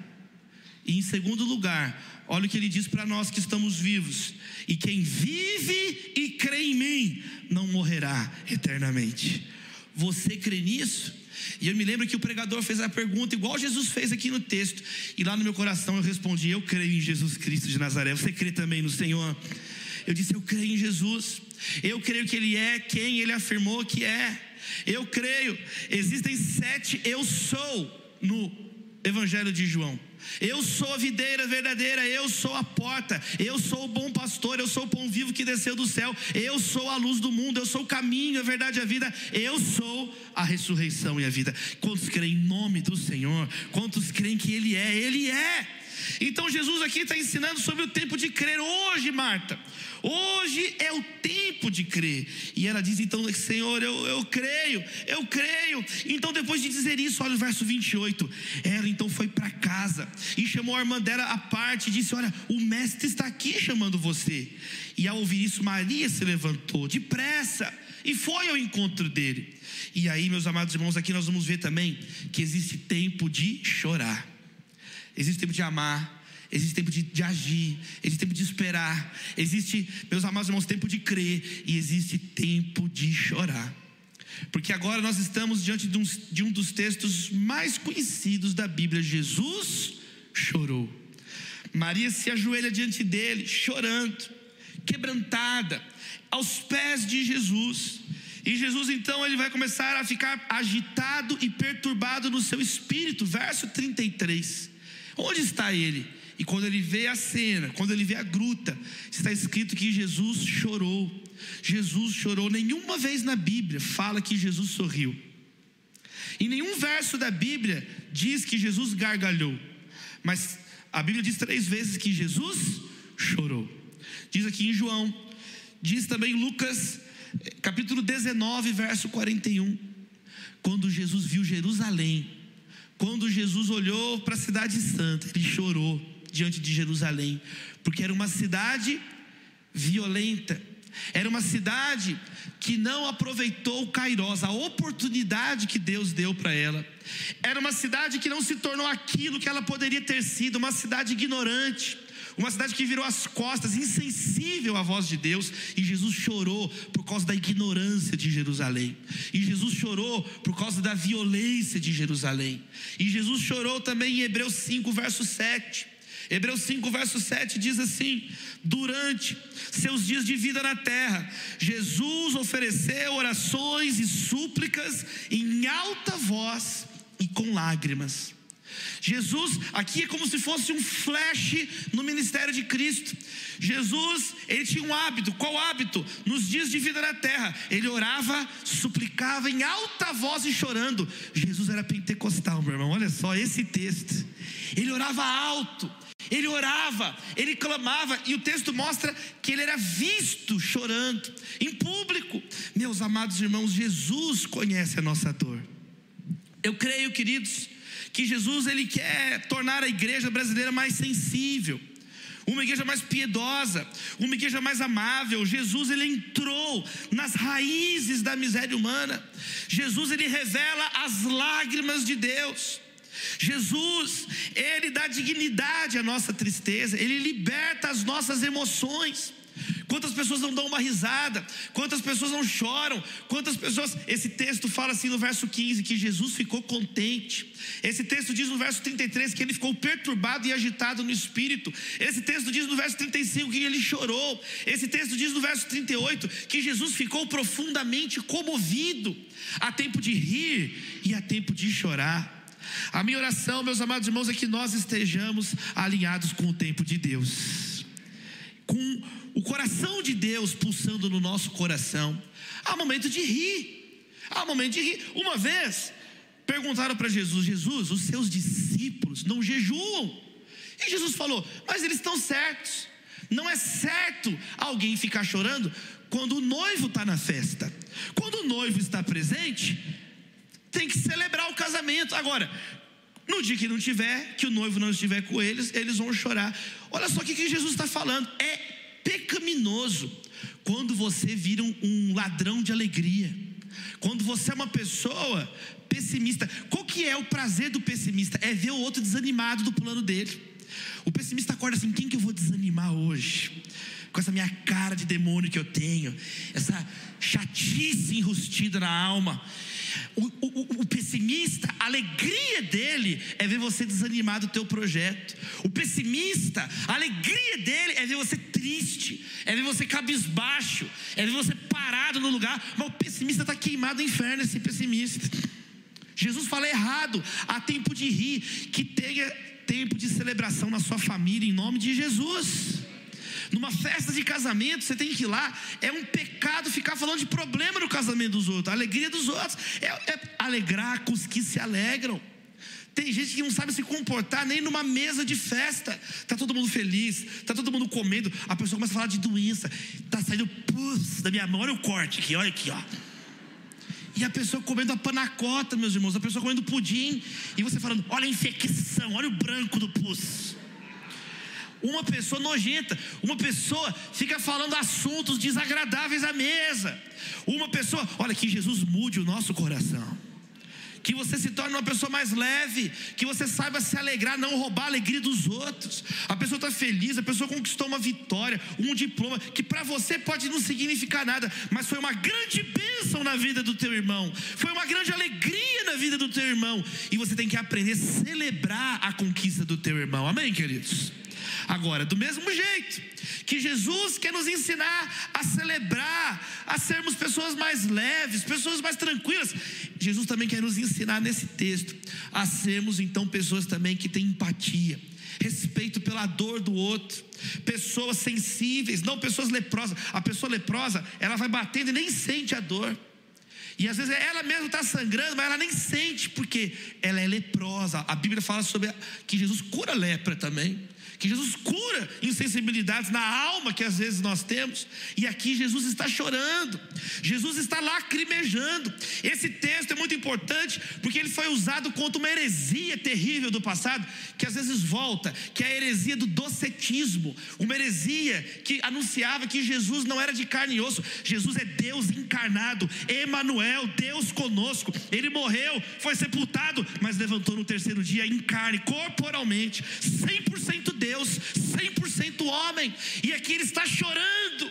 Speaker 2: E em segundo lugar, olha o que ele diz para nós que estamos vivos: e quem vive e crê em mim, não morrerá eternamente. Você crê nisso? E eu me lembro que o pregador fez a pergunta, igual Jesus fez aqui no texto, e lá no meu coração eu respondi: Eu creio em Jesus Cristo de Nazaré. Você crê também no Senhor? Eu disse: Eu creio em Jesus. Eu creio que Ele é quem Ele afirmou que é. Eu creio. Existem sete eu sou no Evangelho de João. Eu sou a videira verdadeira, eu sou a porta, eu sou o bom pastor, eu sou o pão vivo que desceu do céu, eu sou a luz do mundo, eu sou o caminho, a verdade e a vida, eu sou a ressurreição e a vida. Quantos creem em nome do Senhor? Quantos creem que Ele é? Ele é. Então Jesus aqui está ensinando sobre o tempo de crer hoje, Marta. Hoje é o tempo de crer. E ela diz então, Senhor, eu, eu creio, eu creio. Então, depois de dizer isso, olha o verso 28. Ela então foi para casa e chamou a irmã dela à parte e disse: Olha, o mestre está aqui chamando você. E ao ouvir isso, Maria se levantou depressa e foi ao encontro dele. E aí, meus amados irmãos, aqui nós vamos ver também que existe tempo de chorar, existe tempo de amar existe tempo de, de, agir, existe tempo de esperar, existe, meus amados irmãos, tempo de crer e existe tempo de chorar. Porque agora nós estamos diante de um, de um dos textos mais conhecidos da Bíblia. Jesus chorou. Maria se ajoelha diante dele, chorando, quebrantada, aos pés de Jesus. E Jesus então ele vai começar a ficar agitado e perturbado no seu espírito. Verso 33. Onde está ele? E quando ele vê a cena, quando ele vê a gruta, está escrito que Jesus chorou. Jesus chorou. Nenhuma vez na Bíblia fala que Jesus sorriu. Em nenhum verso da Bíblia diz que Jesus gargalhou. Mas a Bíblia diz três vezes que Jesus chorou. Diz aqui em João, diz também em Lucas, capítulo 19, verso 41. Quando Jesus viu Jerusalém, quando Jesus olhou para a cidade santa, ele chorou diante de Jerusalém, porque era uma cidade violenta, era uma cidade que não aproveitou o Kairos, a oportunidade que Deus deu para ela. Era uma cidade que não se tornou aquilo que ela poderia ter sido, uma cidade ignorante, uma cidade que virou as costas, insensível à voz de Deus, e Jesus chorou por causa da ignorância de Jerusalém, e Jesus chorou por causa da violência de Jerusalém, e Jesus chorou também em Hebreus 5, verso 7. Hebreus 5, verso 7 diz assim: Durante seus dias de vida na terra, Jesus ofereceu orações e súplicas em alta voz e com lágrimas. Jesus, aqui é como se fosse um flash no ministério de Cristo. Jesus, ele tinha um hábito, qual hábito? Nos dias de vida na terra, ele orava, suplicava em alta voz e chorando. Jesus era pentecostal, meu irmão, olha só esse texto. Ele orava alto, ele orava, ele clamava, e o texto mostra que ele era visto chorando, em público. Meus amados irmãos, Jesus conhece a nossa dor. Eu creio, queridos, que Jesus ele quer tornar a igreja brasileira mais sensível, uma igreja mais piedosa, uma igreja mais amável. Jesus ele entrou nas raízes da miséria humana. Jesus ele revela as lágrimas de Deus. Jesus, Ele dá dignidade à nossa tristeza, Ele liberta as nossas emoções. Quantas pessoas não dão uma risada? Quantas pessoas não choram? Quantas pessoas. Esse texto fala assim no verso 15 que Jesus ficou contente. Esse texto diz no verso 33 que ele ficou perturbado e agitado no espírito. Esse texto diz no verso 35 que ele chorou. Esse texto diz no verso 38 que Jesus ficou profundamente comovido. Há tempo de rir e há tempo de chorar. A minha oração, meus amados irmãos, é que nós estejamos alinhados com o tempo de Deus, com o coração de Deus pulsando no nosso coração. Há momento de rir, há momento de rir. Uma vez perguntaram para Jesus: Jesus, os seus discípulos não jejuam. E Jesus falou: Mas eles estão certos. Não é certo alguém ficar chorando quando o noivo está na festa. Quando o noivo está presente, tem que celebrar o casamento. Agora, no dia que não tiver, que o noivo não estiver com eles, eles vão chorar. Olha só o que, Jesus está falando. É pecaminoso quando você vira um, um ladrão de alegria. Quando você é uma pessoa pessimista. Qual que é o prazer do pessimista? É ver o outro desanimado do plano dele. O pessimista acorda assim: quem que eu vou desanimar hoje? Com essa minha cara de demônio que eu tenho, essa chatice enrustida na alma. O, o, o, pessimista, a alegria dele é ver você desanimar do teu projeto. O pessimista, a alegria dele é ver você triste, é ver você cabisbaixo, é ver você parado no lugar. Mas o pessimista está queimado no inferno, esse pessimista. Jesus fala errado. Há tempo de rir, que tenha tempo de celebração na sua família, em nome de Jesus. Numa festa de casamento, você tem que ir lá. É um pecado ficar falando de problema no casamento dos outros, a alegria dos outros. É, é alegrar com os que se alegram. Tem gente que não sabe se comportar nem numa mesa de festa. Tá todo mundo feliz, tá todo mundo comendo. A pessoa começa a falar de doença. Tá saindo pus da minha mão. Olha o corte aqui, olha aqui, ó. E a pessoa comendo a panacota, meus irmãos, a pessoa comendo pudim, e você falando: olha a infecção, olha o branco do pus. Uma pessoa nojenta, uma pessoa fica falando assuntos desagradáveis à mesa. Uma pessoa, olha que Jesus mude o nosso coração que você se torne uma pessoa mais leve, que você saiba se alegrar, não roubar a alegria dos outros. A pessoa está feliz, a pessoa conquistou uma vitória, um diploma, que para você pode não significar nada, mas foi uma grande bênção na vida do teu irmão, foi uma grande alegria na vida do teu irmão, e você tem que aprender a celebrar a conquista do teu irmão, amém, queridos? Agora, do mesmo jeito que Jesus quer nos ensinar a celebrar, a sermos pessoas mais leves, pessoas mais tranquilas, Jesus também quer nos ensinar nesse texto a sermos então pessoas também que têm empatia, respeito pela dor do outro, pessoas sensíveis, não pessoas leprosas. A pessoa leprosa, ela vai batendo e nem sente a dor. E às vezes ela mesma está sangrando, mas ela nem sente, porque ela é leprosa. A Bíblia fala sobre que Jesus cura lepra também que Jesus cura insensibilidades na alma que às vezes nós temos, e aqui Jesus está chorando, Jesus está lacrimejando. Esse texto é muito importante porque ele foi usado contra uma heresia terrível do passado, que às vezes volta, que é a heresia do docetismo, uma heresia que anunciava que Jesus não era de carne e osso, Jesus é Deus encarnado, Emanuel, Deus conosco. Ele morreu, foi sepultado, mas levantou no terceiro dia em carne, corporalmente, 100% Deus Deus, 100% homem, e aqui ele está chorando,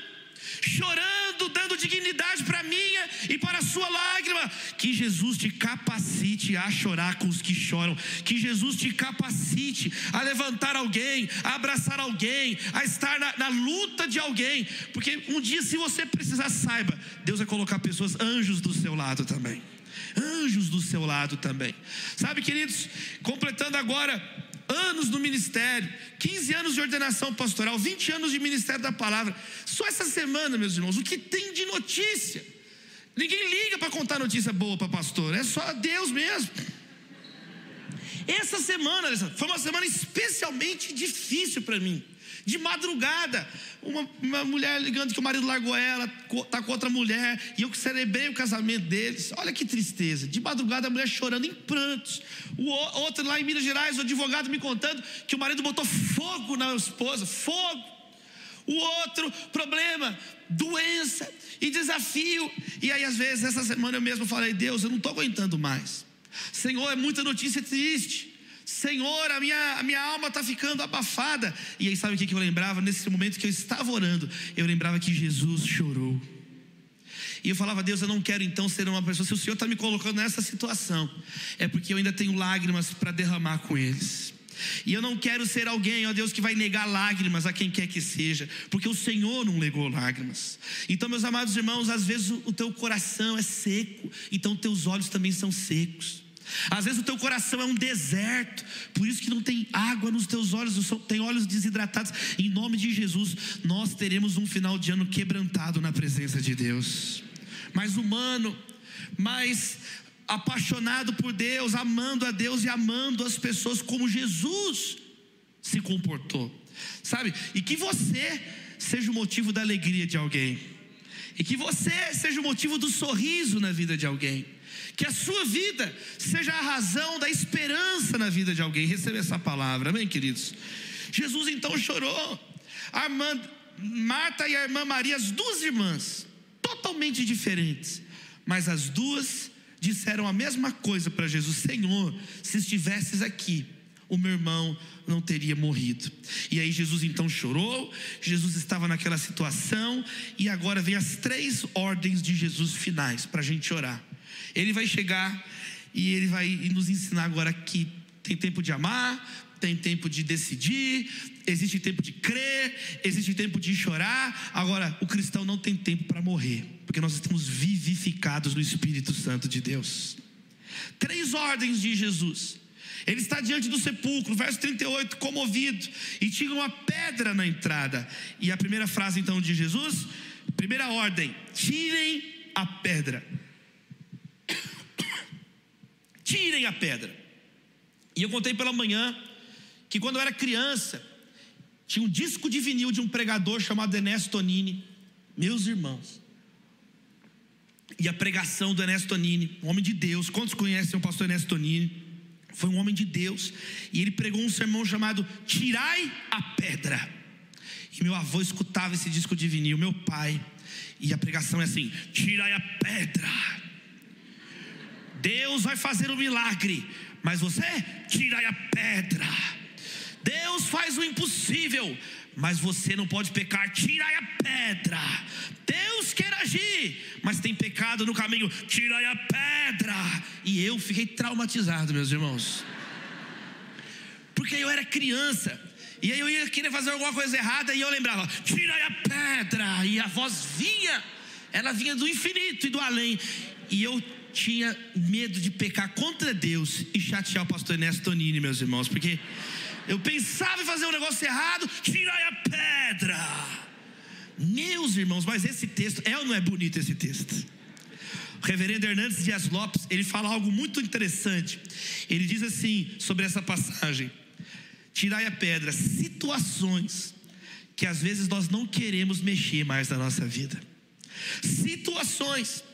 Speaker 2: chorando, dando dignidade para a minha e para a sua lágrima. Que Jesus te capacite a chorar com os que choram, que Jesus te capacite a levantar alguém, a abraçar alguém, a estar na, na luta de alguém, porque um dia, se você precisar, saiba, Deus vai colocar pessoas, anjos do seu lado também. Anjos do seu lado também. Sabe, queridos, completando agora anos no ministério, 15 anos de ordenação pastoral, 20 anos de ministério da palavra. Só essa semana, meus irmãos, o que tem de notícia? Ninguém liga para contar notícia boa para pastor, é só Deus mesmo. Essa semana foi uma semana especialmente difícil para mim. De madrugada, uma, uma, mulher ligando que o marido largou ela, está com outra mulher, e eu celebrei o casamento deles. Olha que tristeza. De madrugada, a mulher chorando em prantos. O outro lá em Minas Gerais, o advogado me contando que o marido botou fogo na esposa fogo. O outro problema, doença e desafio. E aí, às vezes, essa semana eu mesmo falei: Deus, eu não estou aguentando mais. Senhor, é muita notícia triste. Senhor, a minha, a minha alma está ficando abafada. E aí, sabe o que, eu lembrava? Nesse momento que eu estava orando, eu lembrava que Jesus chorou. E eu falava, Deus, eu não quero então ser uma pessoa. Se o Senhor está me colocando nessa situação, é porque eu ainda tenho lágrimas para derramar com eles. E eu não quero ser alguém, ó Deus, que vai negar lágrimas a quem quer que seja, porque o Senhor não negou lágrimas. Então, meus amados irmãos, às vezes o teu coração é seco, então teus olhos também são secos. Às vezes o teu coração é um deserto, por isso que não tem água nos teus olhos, tem olhos desidratados. Em nome de Jesus, nós teremos um final de ano quebrantado na presença de Deus. Mais humano, mais apaixonado por Deus, amando a Deus e amando as pessoas como Jesus se comportou. Sabe? E que você seja o motivo da alegria de alguém. E que você seja o motivo do sorriso na vida de alguém. Que a sua vida seja a razão da esperança na vida de alguém. Receba essa palavra, amém, queridos? Jesus então chorou. A irmã Marta e a irmã Maria, as duas irmãs, totalmente diferentes, mas as duas disseram a mesma coisa para Jesus: Senhor, se estivesses aqui, o meu irmão não teria morrido. E aí Jesus então chorou, Jesus estava naquela situação, e agora vem as três ordens de Jesus finais para a gente orar. Ele vai chegar e ele vai nos ensinar agora que tem tempo de amar, tem tempo de decidir, existe tempo de crer, existe tempo de chorar. Agora, o cristão não tem tempo para morrer, porque nós estamos vivificados no Espírito Santo de Deus. Três ordens de Jesus. Ele está diante do sepulcro, verso 38, comovido, e tinha uma pedra na entrada. E a primeira frase então de Jesus, primeira ordem: tirem a pedra. Tirem a pedra. E eu contei pela manhã que quando eu era criança, tinha um disco de vinil de um pregador chamado Ernesto Tonini, meus irmãos. E a pregação do Ernesto Tonini, um homem de Deus, quantos conhecem o pastor Ernesto Tonini? Foi um homem de Deus, e ele pregou um sermão chamado Tirai a Pedra. E meu avô escutava esse disco de vinil, meu pai, e a pregação é assim: Tirai a pedra. Deus vai fazer um milagre, mas você tirai a pedra. Deus faz o impossível, mas você não pode pecar, tirai a pedra. Deus quer agir, mas tem pecado no caminho, tirai a pedra. E eu fiquei traumatizado, meus irmãos, porque eu era criança. E aí eu ia querer fazer alguma coisa errada e eu lembrava, tirai a pedra. E a voz vinha, ela vinha do infinito e do além. E eu tinha medo de pecar contra Deus e chatear o pastor Ernesto Tonini, meus irmãos, porque eu pensava em fazer um negócio errado, tirai a pedra. Meus irmãos, mas esse texto, é ou não é bonito esse texto? O reverendo Hernandes Dias Lopes, ele fala algo muito interessante. Ele diz assim sobre essa passagem: Tirai a pedra, situações que às vezes nós não queremos mexer mais na nossa vida. Situações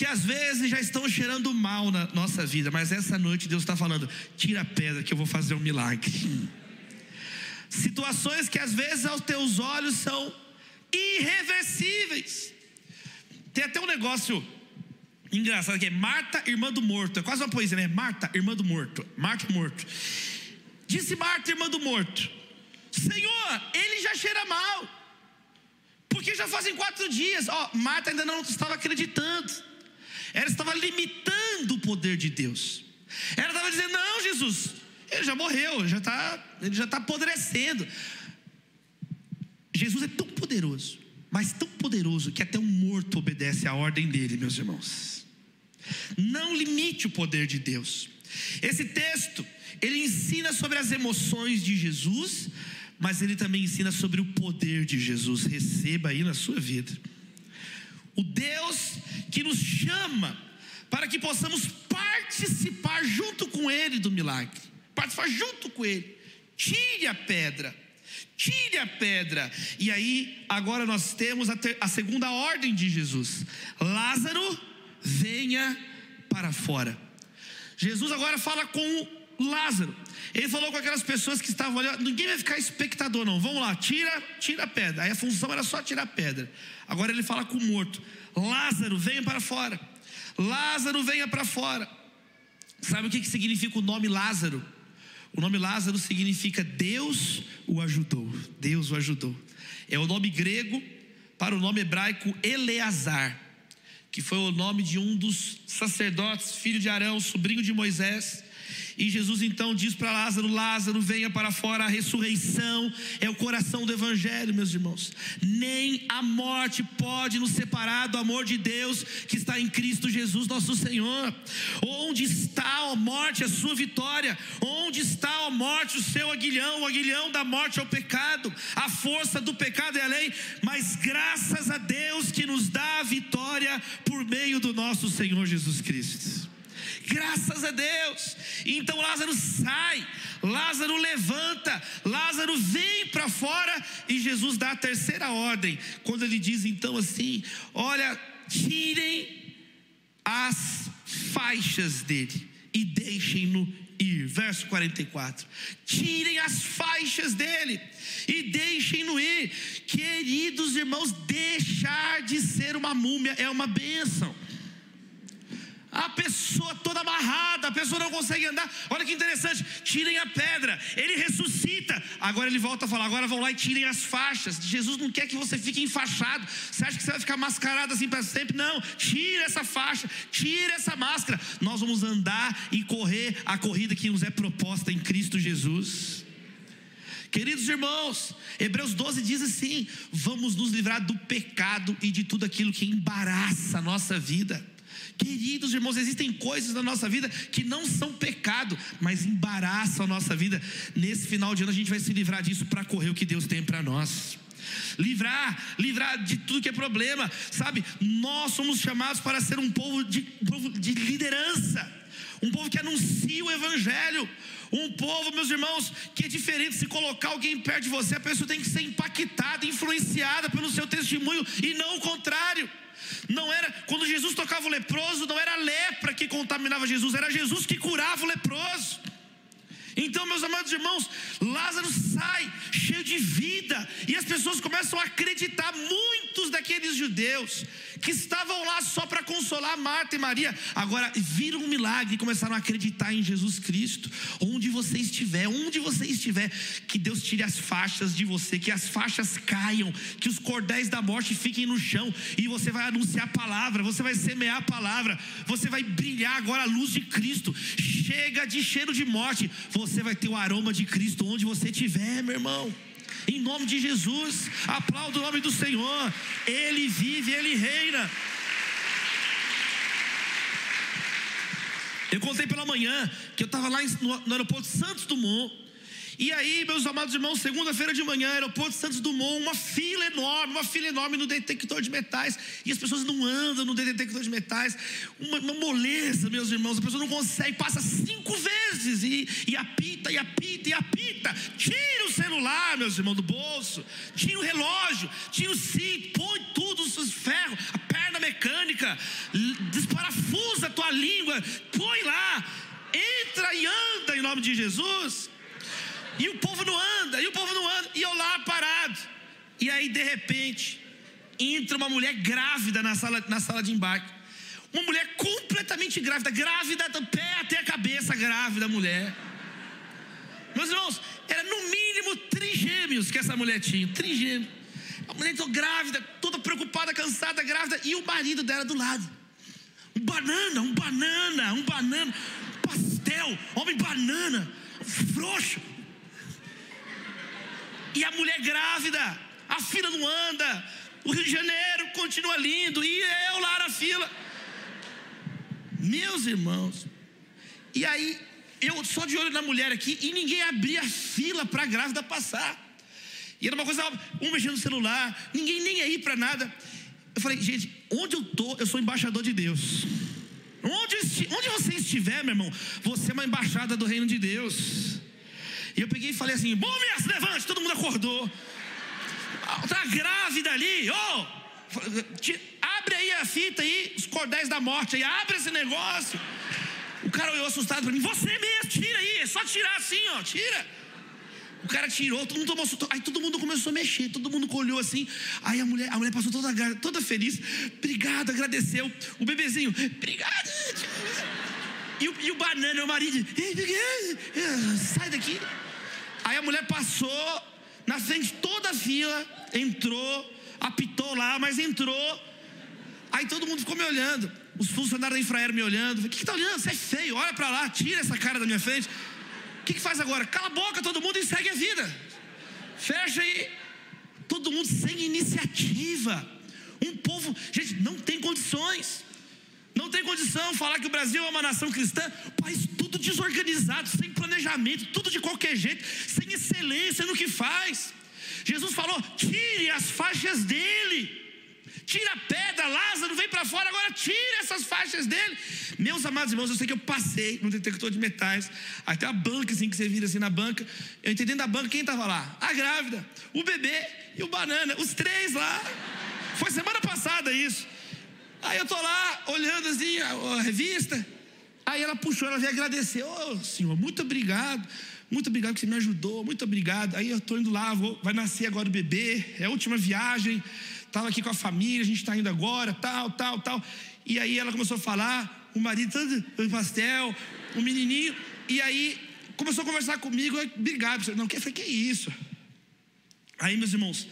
Speaker 2: que às vezes já estão cheirando mal na nossa vida, mas essa noite Deus está falando: tira a pedra que eu vou fazer um milagre. Situações que às vezes aos teus olhos são irreversíveis. Tem até um negócio engraçado que é Marta, irmã do morto. É quase uma poesia, né? Marta, irmã do morto. Marta morto. Disse Marta, irmã do morto: Senhor, ele já cheira mal. Porque já fazem quatro dias. Ó, oh, Marta ainda não estava acreditando. Ela estava limitando o poder de Deus. Ela estava dizendo: Não, Jesus, ele já morreu, já tá, ele já está apodrecendo. Jesus é tão poderoso, mas tão poderoso que até um morto obedece à ordem dele, meus irmãos. Não limite o poder de Deus. Esse texto, ele ensina sobre as emoções de Jesus, mas ele também ensina sobre o poder de Jesus. Receba aí na sua vida. O Deus que nos chama para que possamos participar junto com Ele do milagre, participar junto com Ele. Tire a pedra, tire a pedra. E aí, agora nós temos a, ter, a segunda ordem de Jesus: Lázaro, venha para fora. Jesus agora fala com Lázaro. Ele falou com aquelas pessoas que estavam olhando, ninguém vai ficar espectador, não. Vamos lá, tira, tira a pedra. Aí a função era só tirar a pedra. Agora ele fala com o morto: Lázaro, venha para fora. Lázaro, venha para fora. Sabe o que, que significa o nome Lázaro? O nome Lázaro significa Deus o ajudou. Deus o ajudou. É o nome grego para o nome hebraico Eleazar, que foi o nome de um dos sacerdotes, filho de Arão, sobrinho de Moisés e Jesus então diz para Lázaro: Lázaro, venha para fora, a ressurreição é o coração do Evangelho, meus irmãos. Nem a morte pode nos separar do amor de Deus que está em Cristo Jesus, nosso Senhor. Onde está a morte, a sua vitória? Onde está a morte, o seu aguilhão? O aguilhão da morte é o pecado, a força do pecado é a lei, mas graças a Deus que nos dá a vitória por meio do nosso Senhor Jesus Cristo. Graças a Deus. Então Lázaro sai, Lázaro levanta, Lázaro vem para fora e Jesus dá a terceira ordem, quando ele diz então assim: Olha, tirem as faixas dele e deixem-no ir. Verso 44. Tirem as faixas dele e deixem-no ir. Queridos irmãos, deixar de ser uma múmia é uma bênção. A pessoa toda amarrada, a pessoa não consegue andar. Olha que interessante. Tirem a pedra, ele ressuscita. Agora ele volta a falar: agora vão lá e tirem as faixas. Jesus não quer que você fique enfaixado. Você acha que você vai ficar mascarado assim para sempre? Não. Tira essa faixa, tira essa máscara. Nós vamos andar e correr a corrida que nos é proposta em Cristo Jesus. Queridos irmãos, Hebreus 12 diz assim: vamos nos livrar do pecado e de tudo aquilo que embaraça a nossa vida. Queridos irmãos, existem coisas na nossa vida que não são pecado, mas embaraçam a nossa vida. Nesse final de ano a gente vai se livrar disso para correr o que Deus tem para nós. Livrar, livrar de tudo que é problema, sabe? Nós somos chamados para ser um povo de, de liderança, um povo que anuncia o Evangelho, um povo, meus irmãos, que é diferente se colocar alguém perto de você, a pessoa tem que ser impactada, influenciada pelo seu testemunho e não o contrário. Não era, quando Jesus tocava o leproso, não era a lepra que contaminava Jesus, era Jesus que curava o leproso. Então, meus amados irmãos, Lázaro sai cheio de vida, e as pessoas começam a acreditar. Muitos daqueles judeus que estavam lá só para consolar Marta e Maria, agora viram um milagre e começaram a acreditar em Jesus Cristo. Onde você estiver, onde você estiver, que Deus tire as faixas de você, que as faixas caiam, que os cordéis da morte fiquem no chão e você vai anunciar a palavra, você vai semear a palavra, você vai brilhar agora a luz de Cristo. Chega de cheiro de morte, você vai ter o aroma de Cristo onde você estiver, meu irmão. Em nome de Jesus, aplauda o nome do Senhor. Ele vive, ele reina. Eu contei pela manhã que eu estava lá no aeroporto Santos Dumont e aí, meus amados irmãos, segunda-feira de manhã, aeroporto Santos Dumont, uma fila enorme, uma fila enorme no detector de metais, e as pessoas não andam no detector de metais, uma, uma moleza, meus irmãos, a pessoa não consegue, passa cinco vezes, e, e apita, e apita, e apita, tira o celular, meus irmãos, do bolso, tira o relógio, tira o cinto, põe tudo os ferros, a perna mecânica, desparafusa a tua língua, põe lá, entra e anda em nome de Jesus. E o povo não anda, e o povo não anda, e eu lá parado. E aí, de repente, entra uma mulher grávida na sala, na sala de embarque. Uma mulher completamente grávida, grávida do pé até a cabeça, grávida mulher. Meus irmãos, era no mínimo trigêmeos que essa mulher tinha, trigêmeos. A mulher entrou grávida, toda preocupada, cansada, grávida, e o marido dela do lado. Um banana, um banana, um banana, um pastel, homem banana, frouxo. E a mulher grávida, a fila não anda, o Rio de Janeiro continua lindo, e eu lá na fila. Meus irmãos, e aí eu só de olho na mulher aqui, e ninguém abria a fila para a grávida passar. E era uma coisa, um mexendo no celular, ninguém nem aí para nada. Eu falei, gente, onde eu estou, eu sou embaixador de Deus. Onde, onde você estiver, meu irmão, você é uma embaixada do reino de Deus. E eu peguei e falei assim: Bom, minha, se levante, todo mundo acordou. Tá grávida ali, ó. Oh, abre aí a fita aí, os cordéis da morte aí, abre esse negócio. O cara olhou assustado para mim: Você mesmo, tira aí, é só tirar assim, ó, tira. O cara tirou, todo mundo tomou Aí todo mundo começou a mexer, todo mundo olhou assim. Aí a mulher, a mulher passou toda, toda feliz. Obrigado, agradeceu. O bebezinho, obrigado. E o, e o banana, o marido, sai daqui. Aí a mulher passou na frente toda a fila, entrou, apitou lá, mas entrou. Aí todo mundo ficou me olhando. Os funcionários da Infraero me olhando. O que, que tá olhando? Você é feio, olha para lá, tira essa cara da minha frente. O que, que faz agora? Cala a boca todo mundo e segue a vida. Fecha aí. Todo mundo sem iniciativa. Um povo, gente, não tem condições. Não tem condição falar que o Brasil é uma nação cristã, país tudo desorganizado, sem planejamento, tudo de qualquer jeito, sem excelência no que faz. Jesus falou: tire as faixas dele, tira a pedra, Lázaro, vem para fora, agora tira essas faixas dele. Meus amados irmãos, eu sei que eu passei no detector de metais, até a banca assim que você vira assim na banca, eu entendendo da banca, quem estava lá? A grávida, o bebê e o banana, os três lá. Foi semana passada isso. Aí eu tô lá olhando assim a, a revista, aí ela puxou, ela veio agradecer, ô oh, senhor, muito obrigado. Muito obrigado que você me ajudou, muito obrigado. Aí eu estou indo lá, vou, vai nascer agora o bebê, é a última viagem. Estava aqui com a família, a gente está indo agora, tal, tal, tal. E aí ela começou a falar, o marido todo pastel, o menininho. E aí começou a conversar comigo, obrigado. Não, que foi que isso? Aí, meus irmãos,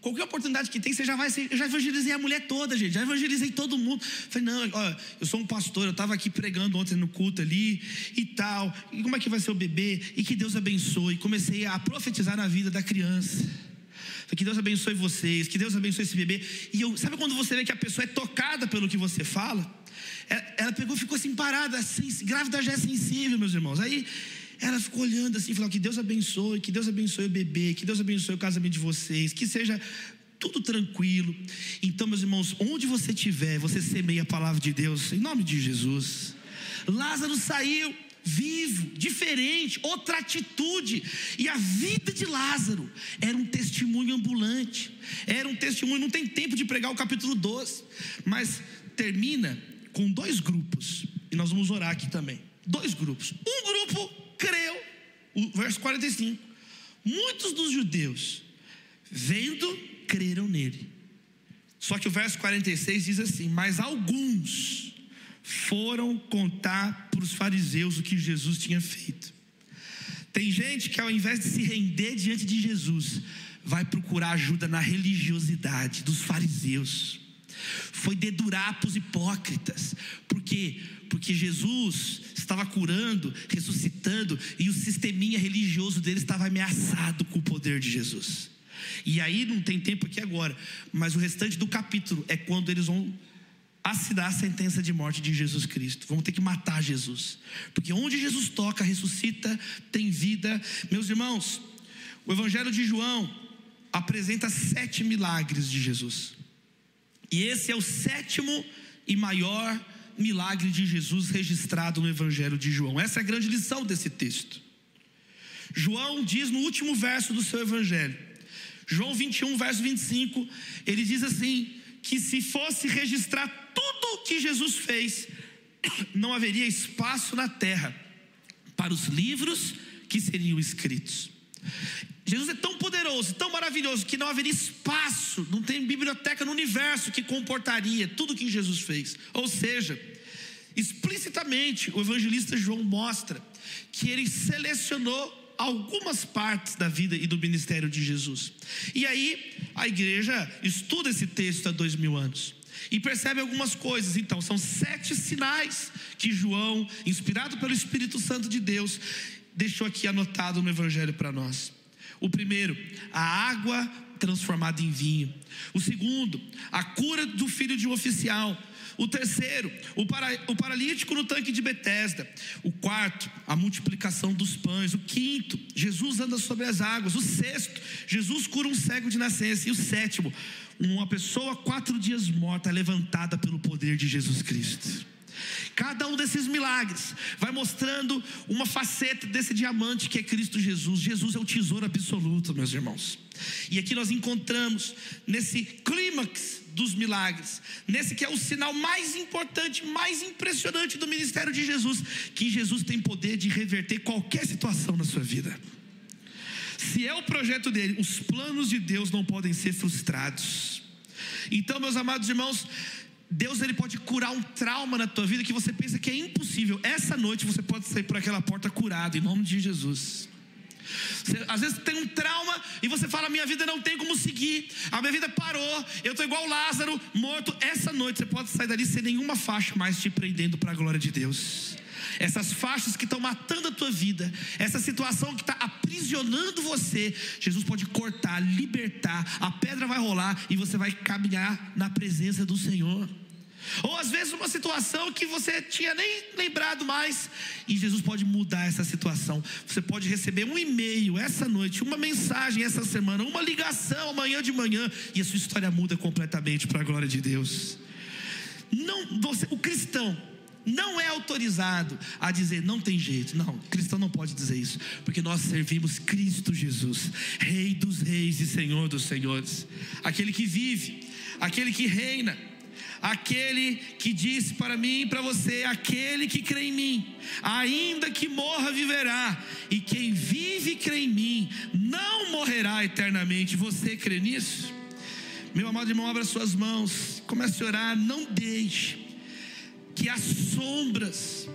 Speaker 2: Qualquer oportunidade que tem, você já vai ser. Eu já evangelizei a mulher toda, gente. Já evangelizei todo mundo. Falei, não, ó, eu sou um pastor, eu estava aqui pregando ontem no culto ali e tal. E como é que vai ser o bebê? E que Deus abençoe. Comecei a profetizar na vida da criança. Que Deus abençoe vocês, que Deus abençoe esse bebê. E eu, sabe quando você vê que a pessoa é tocada pelo que você fala? Ela, ela pegou ficou assim parada, assim, grávida já é sensível, meus irmãos. Aí ela ficou olhando assim, falou: Que Deus abençoe, que Deus abençoe o bebê, que Deus abençoe o casamento de vocês, que seja tudo tranquilo. Então, meus irmãos, onde você estiver, você semeia a palavra de Deus, em nome de Jesus. Lázaro saiu vivo, diferente, outra atitude. E a vida de Lázaro era um testemunho ambulante, era um testemunho. Não tem tempo de pregar o capítulo 12, mas termina com dois grupos, e nós vamos orar aqui também. Dois grupos. Um grupo creu. O verso 45. Muitos dos judeus, vendo, creram nele. Só que o verso 46 diz assim: Mas alguns foram contar para os fariseus o que Jesus tinha feito. Tem gente que ao invés de se render diante de Jesus, vai procurar ajuda na religiosidade dos fariseus. Foi dedurar para os hipócritas, porque porque Jesus estava curando, ressuscitando, e o sisteminha religioso dele estava ameaçado com o poder de Jesus. E aí não tem tempo aqui agora, mas o restante do capítulo é quando eles vão assinar a sentença de morte de Jesus Cristo. Vão ter que matar Jesus. Porque onde Jesus toca, ressuscita, tem vida. Meus irmãos, o Evangelho de João apresenta sete milagres de Jesus. E esse é o sétimo e maior milagre de Jesus registrado no Evangelho de João. Essa é a grande lição desse texto. João diz no último verso do seu Evangelho, João 21, verso 25, ele diz assim: que se fosse registrar tudo o que Jesus fez, não haveria espaço na terra para os livros que seriam escritos. Jesus é tão poderoso, tão maravilhoso, que não haveria espaço, não tem biblioteca no universo que comportaria tudo que Jesus fez. Ou seja, explicitamente o evangelista João mostra que ele selecionou algumas partes da vida e do ministério de Jesus. E aí a igreja estuda esse texto há dois mil anos e percebe algumas coisas. Então, são sete sinais que João, inspirado pelo Espírito Santo de Deus, deixou aqui anotado no Evangelho para nós. O primeiro, a água transformada em vinho. O segundo, a cura do filho de um oficial. O terceiro, o, para, o paralítico no tanque de Betesda. O quarto, a multiplicação dos pães. O quinto, Jesus anda sobre as águas. O sexto, Jesus cura um cego de nascença. E o sétimo, uma pessoa quatro dias morta levantada pelo poder de Jesus Cristo. Cada um desses milagres vai mostrando uma faceta desse diamante que é Cristo Jesus. Jesus é o tesouro absoluto, meus irmãos. E aqui nós encontramos nesse clímax dos milagres, nesse que é o sinal mais importante, mais impressionante do ministério de Jesus, que Jesus tem poder de reverter qualquer situação na sua vida. Se é o projeto dele, os planos de Deus não podem ser frustrados. Então, meus amados irmãos, Deus ele pode curar um trauma na tua vida que você pensa que é impossível. Essa noite você pode sair por aquela porta curado em nome de Jesus. Você, às vezes tem um trauma e você fala: minha vida não tem como seguir, a minha vida parou, eu estou igual Lázaro, morto. Essa noite você pode sair dali sem nenhuma faixa mais te prendendo para a glória de Deus essas faixas que estão matando a tua vida, essa situação que está aprisionando você, Jesus pode cortar, libertar, a pedra vai rolar e você vai caminhar na presença do Senhor. Ou às vezes uma situação que você tinha nem lembrado mais, e Jesus pode mudar essa situação. Você pode receber um e-mail essa noite, uma mensagem essa semana, uma ligação amanhã de manhã, e a sua história muda completamente para a glória de Deus. Não, você, o cristão não é autorizado a dizer não tem jeito. Não, cristão não pode dizer isso, porque nós servimos Cristo Jesus, Rei dos reis e Senhor dos senhores, aquele que vive, aquele que reina aquele que disse para mim e para você: aquele que crê em mim, ainda que morra, viverá, e quem vive e crê em mim, não morrerá eternamente. Você crê nisso? Meu amado irmão, abra suas mãos, comece a orar, não deixe que as sombras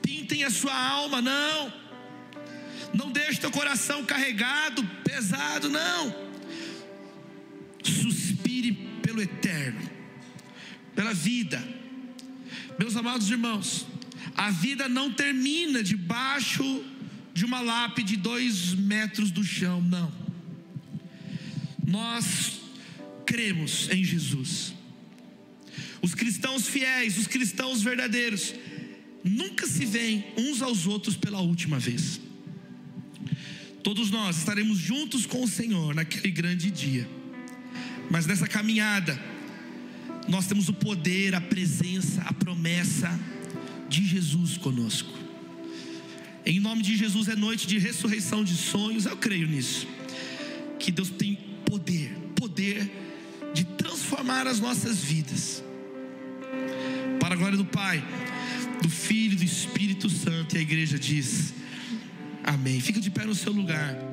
Speaker 2: pintem a sua alma, não. Não deixe teu coração carregado, pesado, não. Suspire pelo eterno pela vida. Meus amados irmãos, a vida não termina debaixo de uma lápide de dois metros do chão, não. Nós cremos em Jesus. Os cristãos fiéis, os cristãos verdadeiros, nunca se veem uns aos outros pela última vez. Todos nós estaremos juntos com o Senhor naquele grande dia. Mas nessa caminhada, nós temos o poder, a presença, a promessa de Jesus conosco. Em nome de Jesus é noite de ressurreição de sonhos, eu creio nisso. Que Deus tem poder, poder de transformar as nossas vidas. Para a glória do Pai, do Filho e do Espírito Santo, e a igreja diz: Amém. Fica de pé no seu lugar.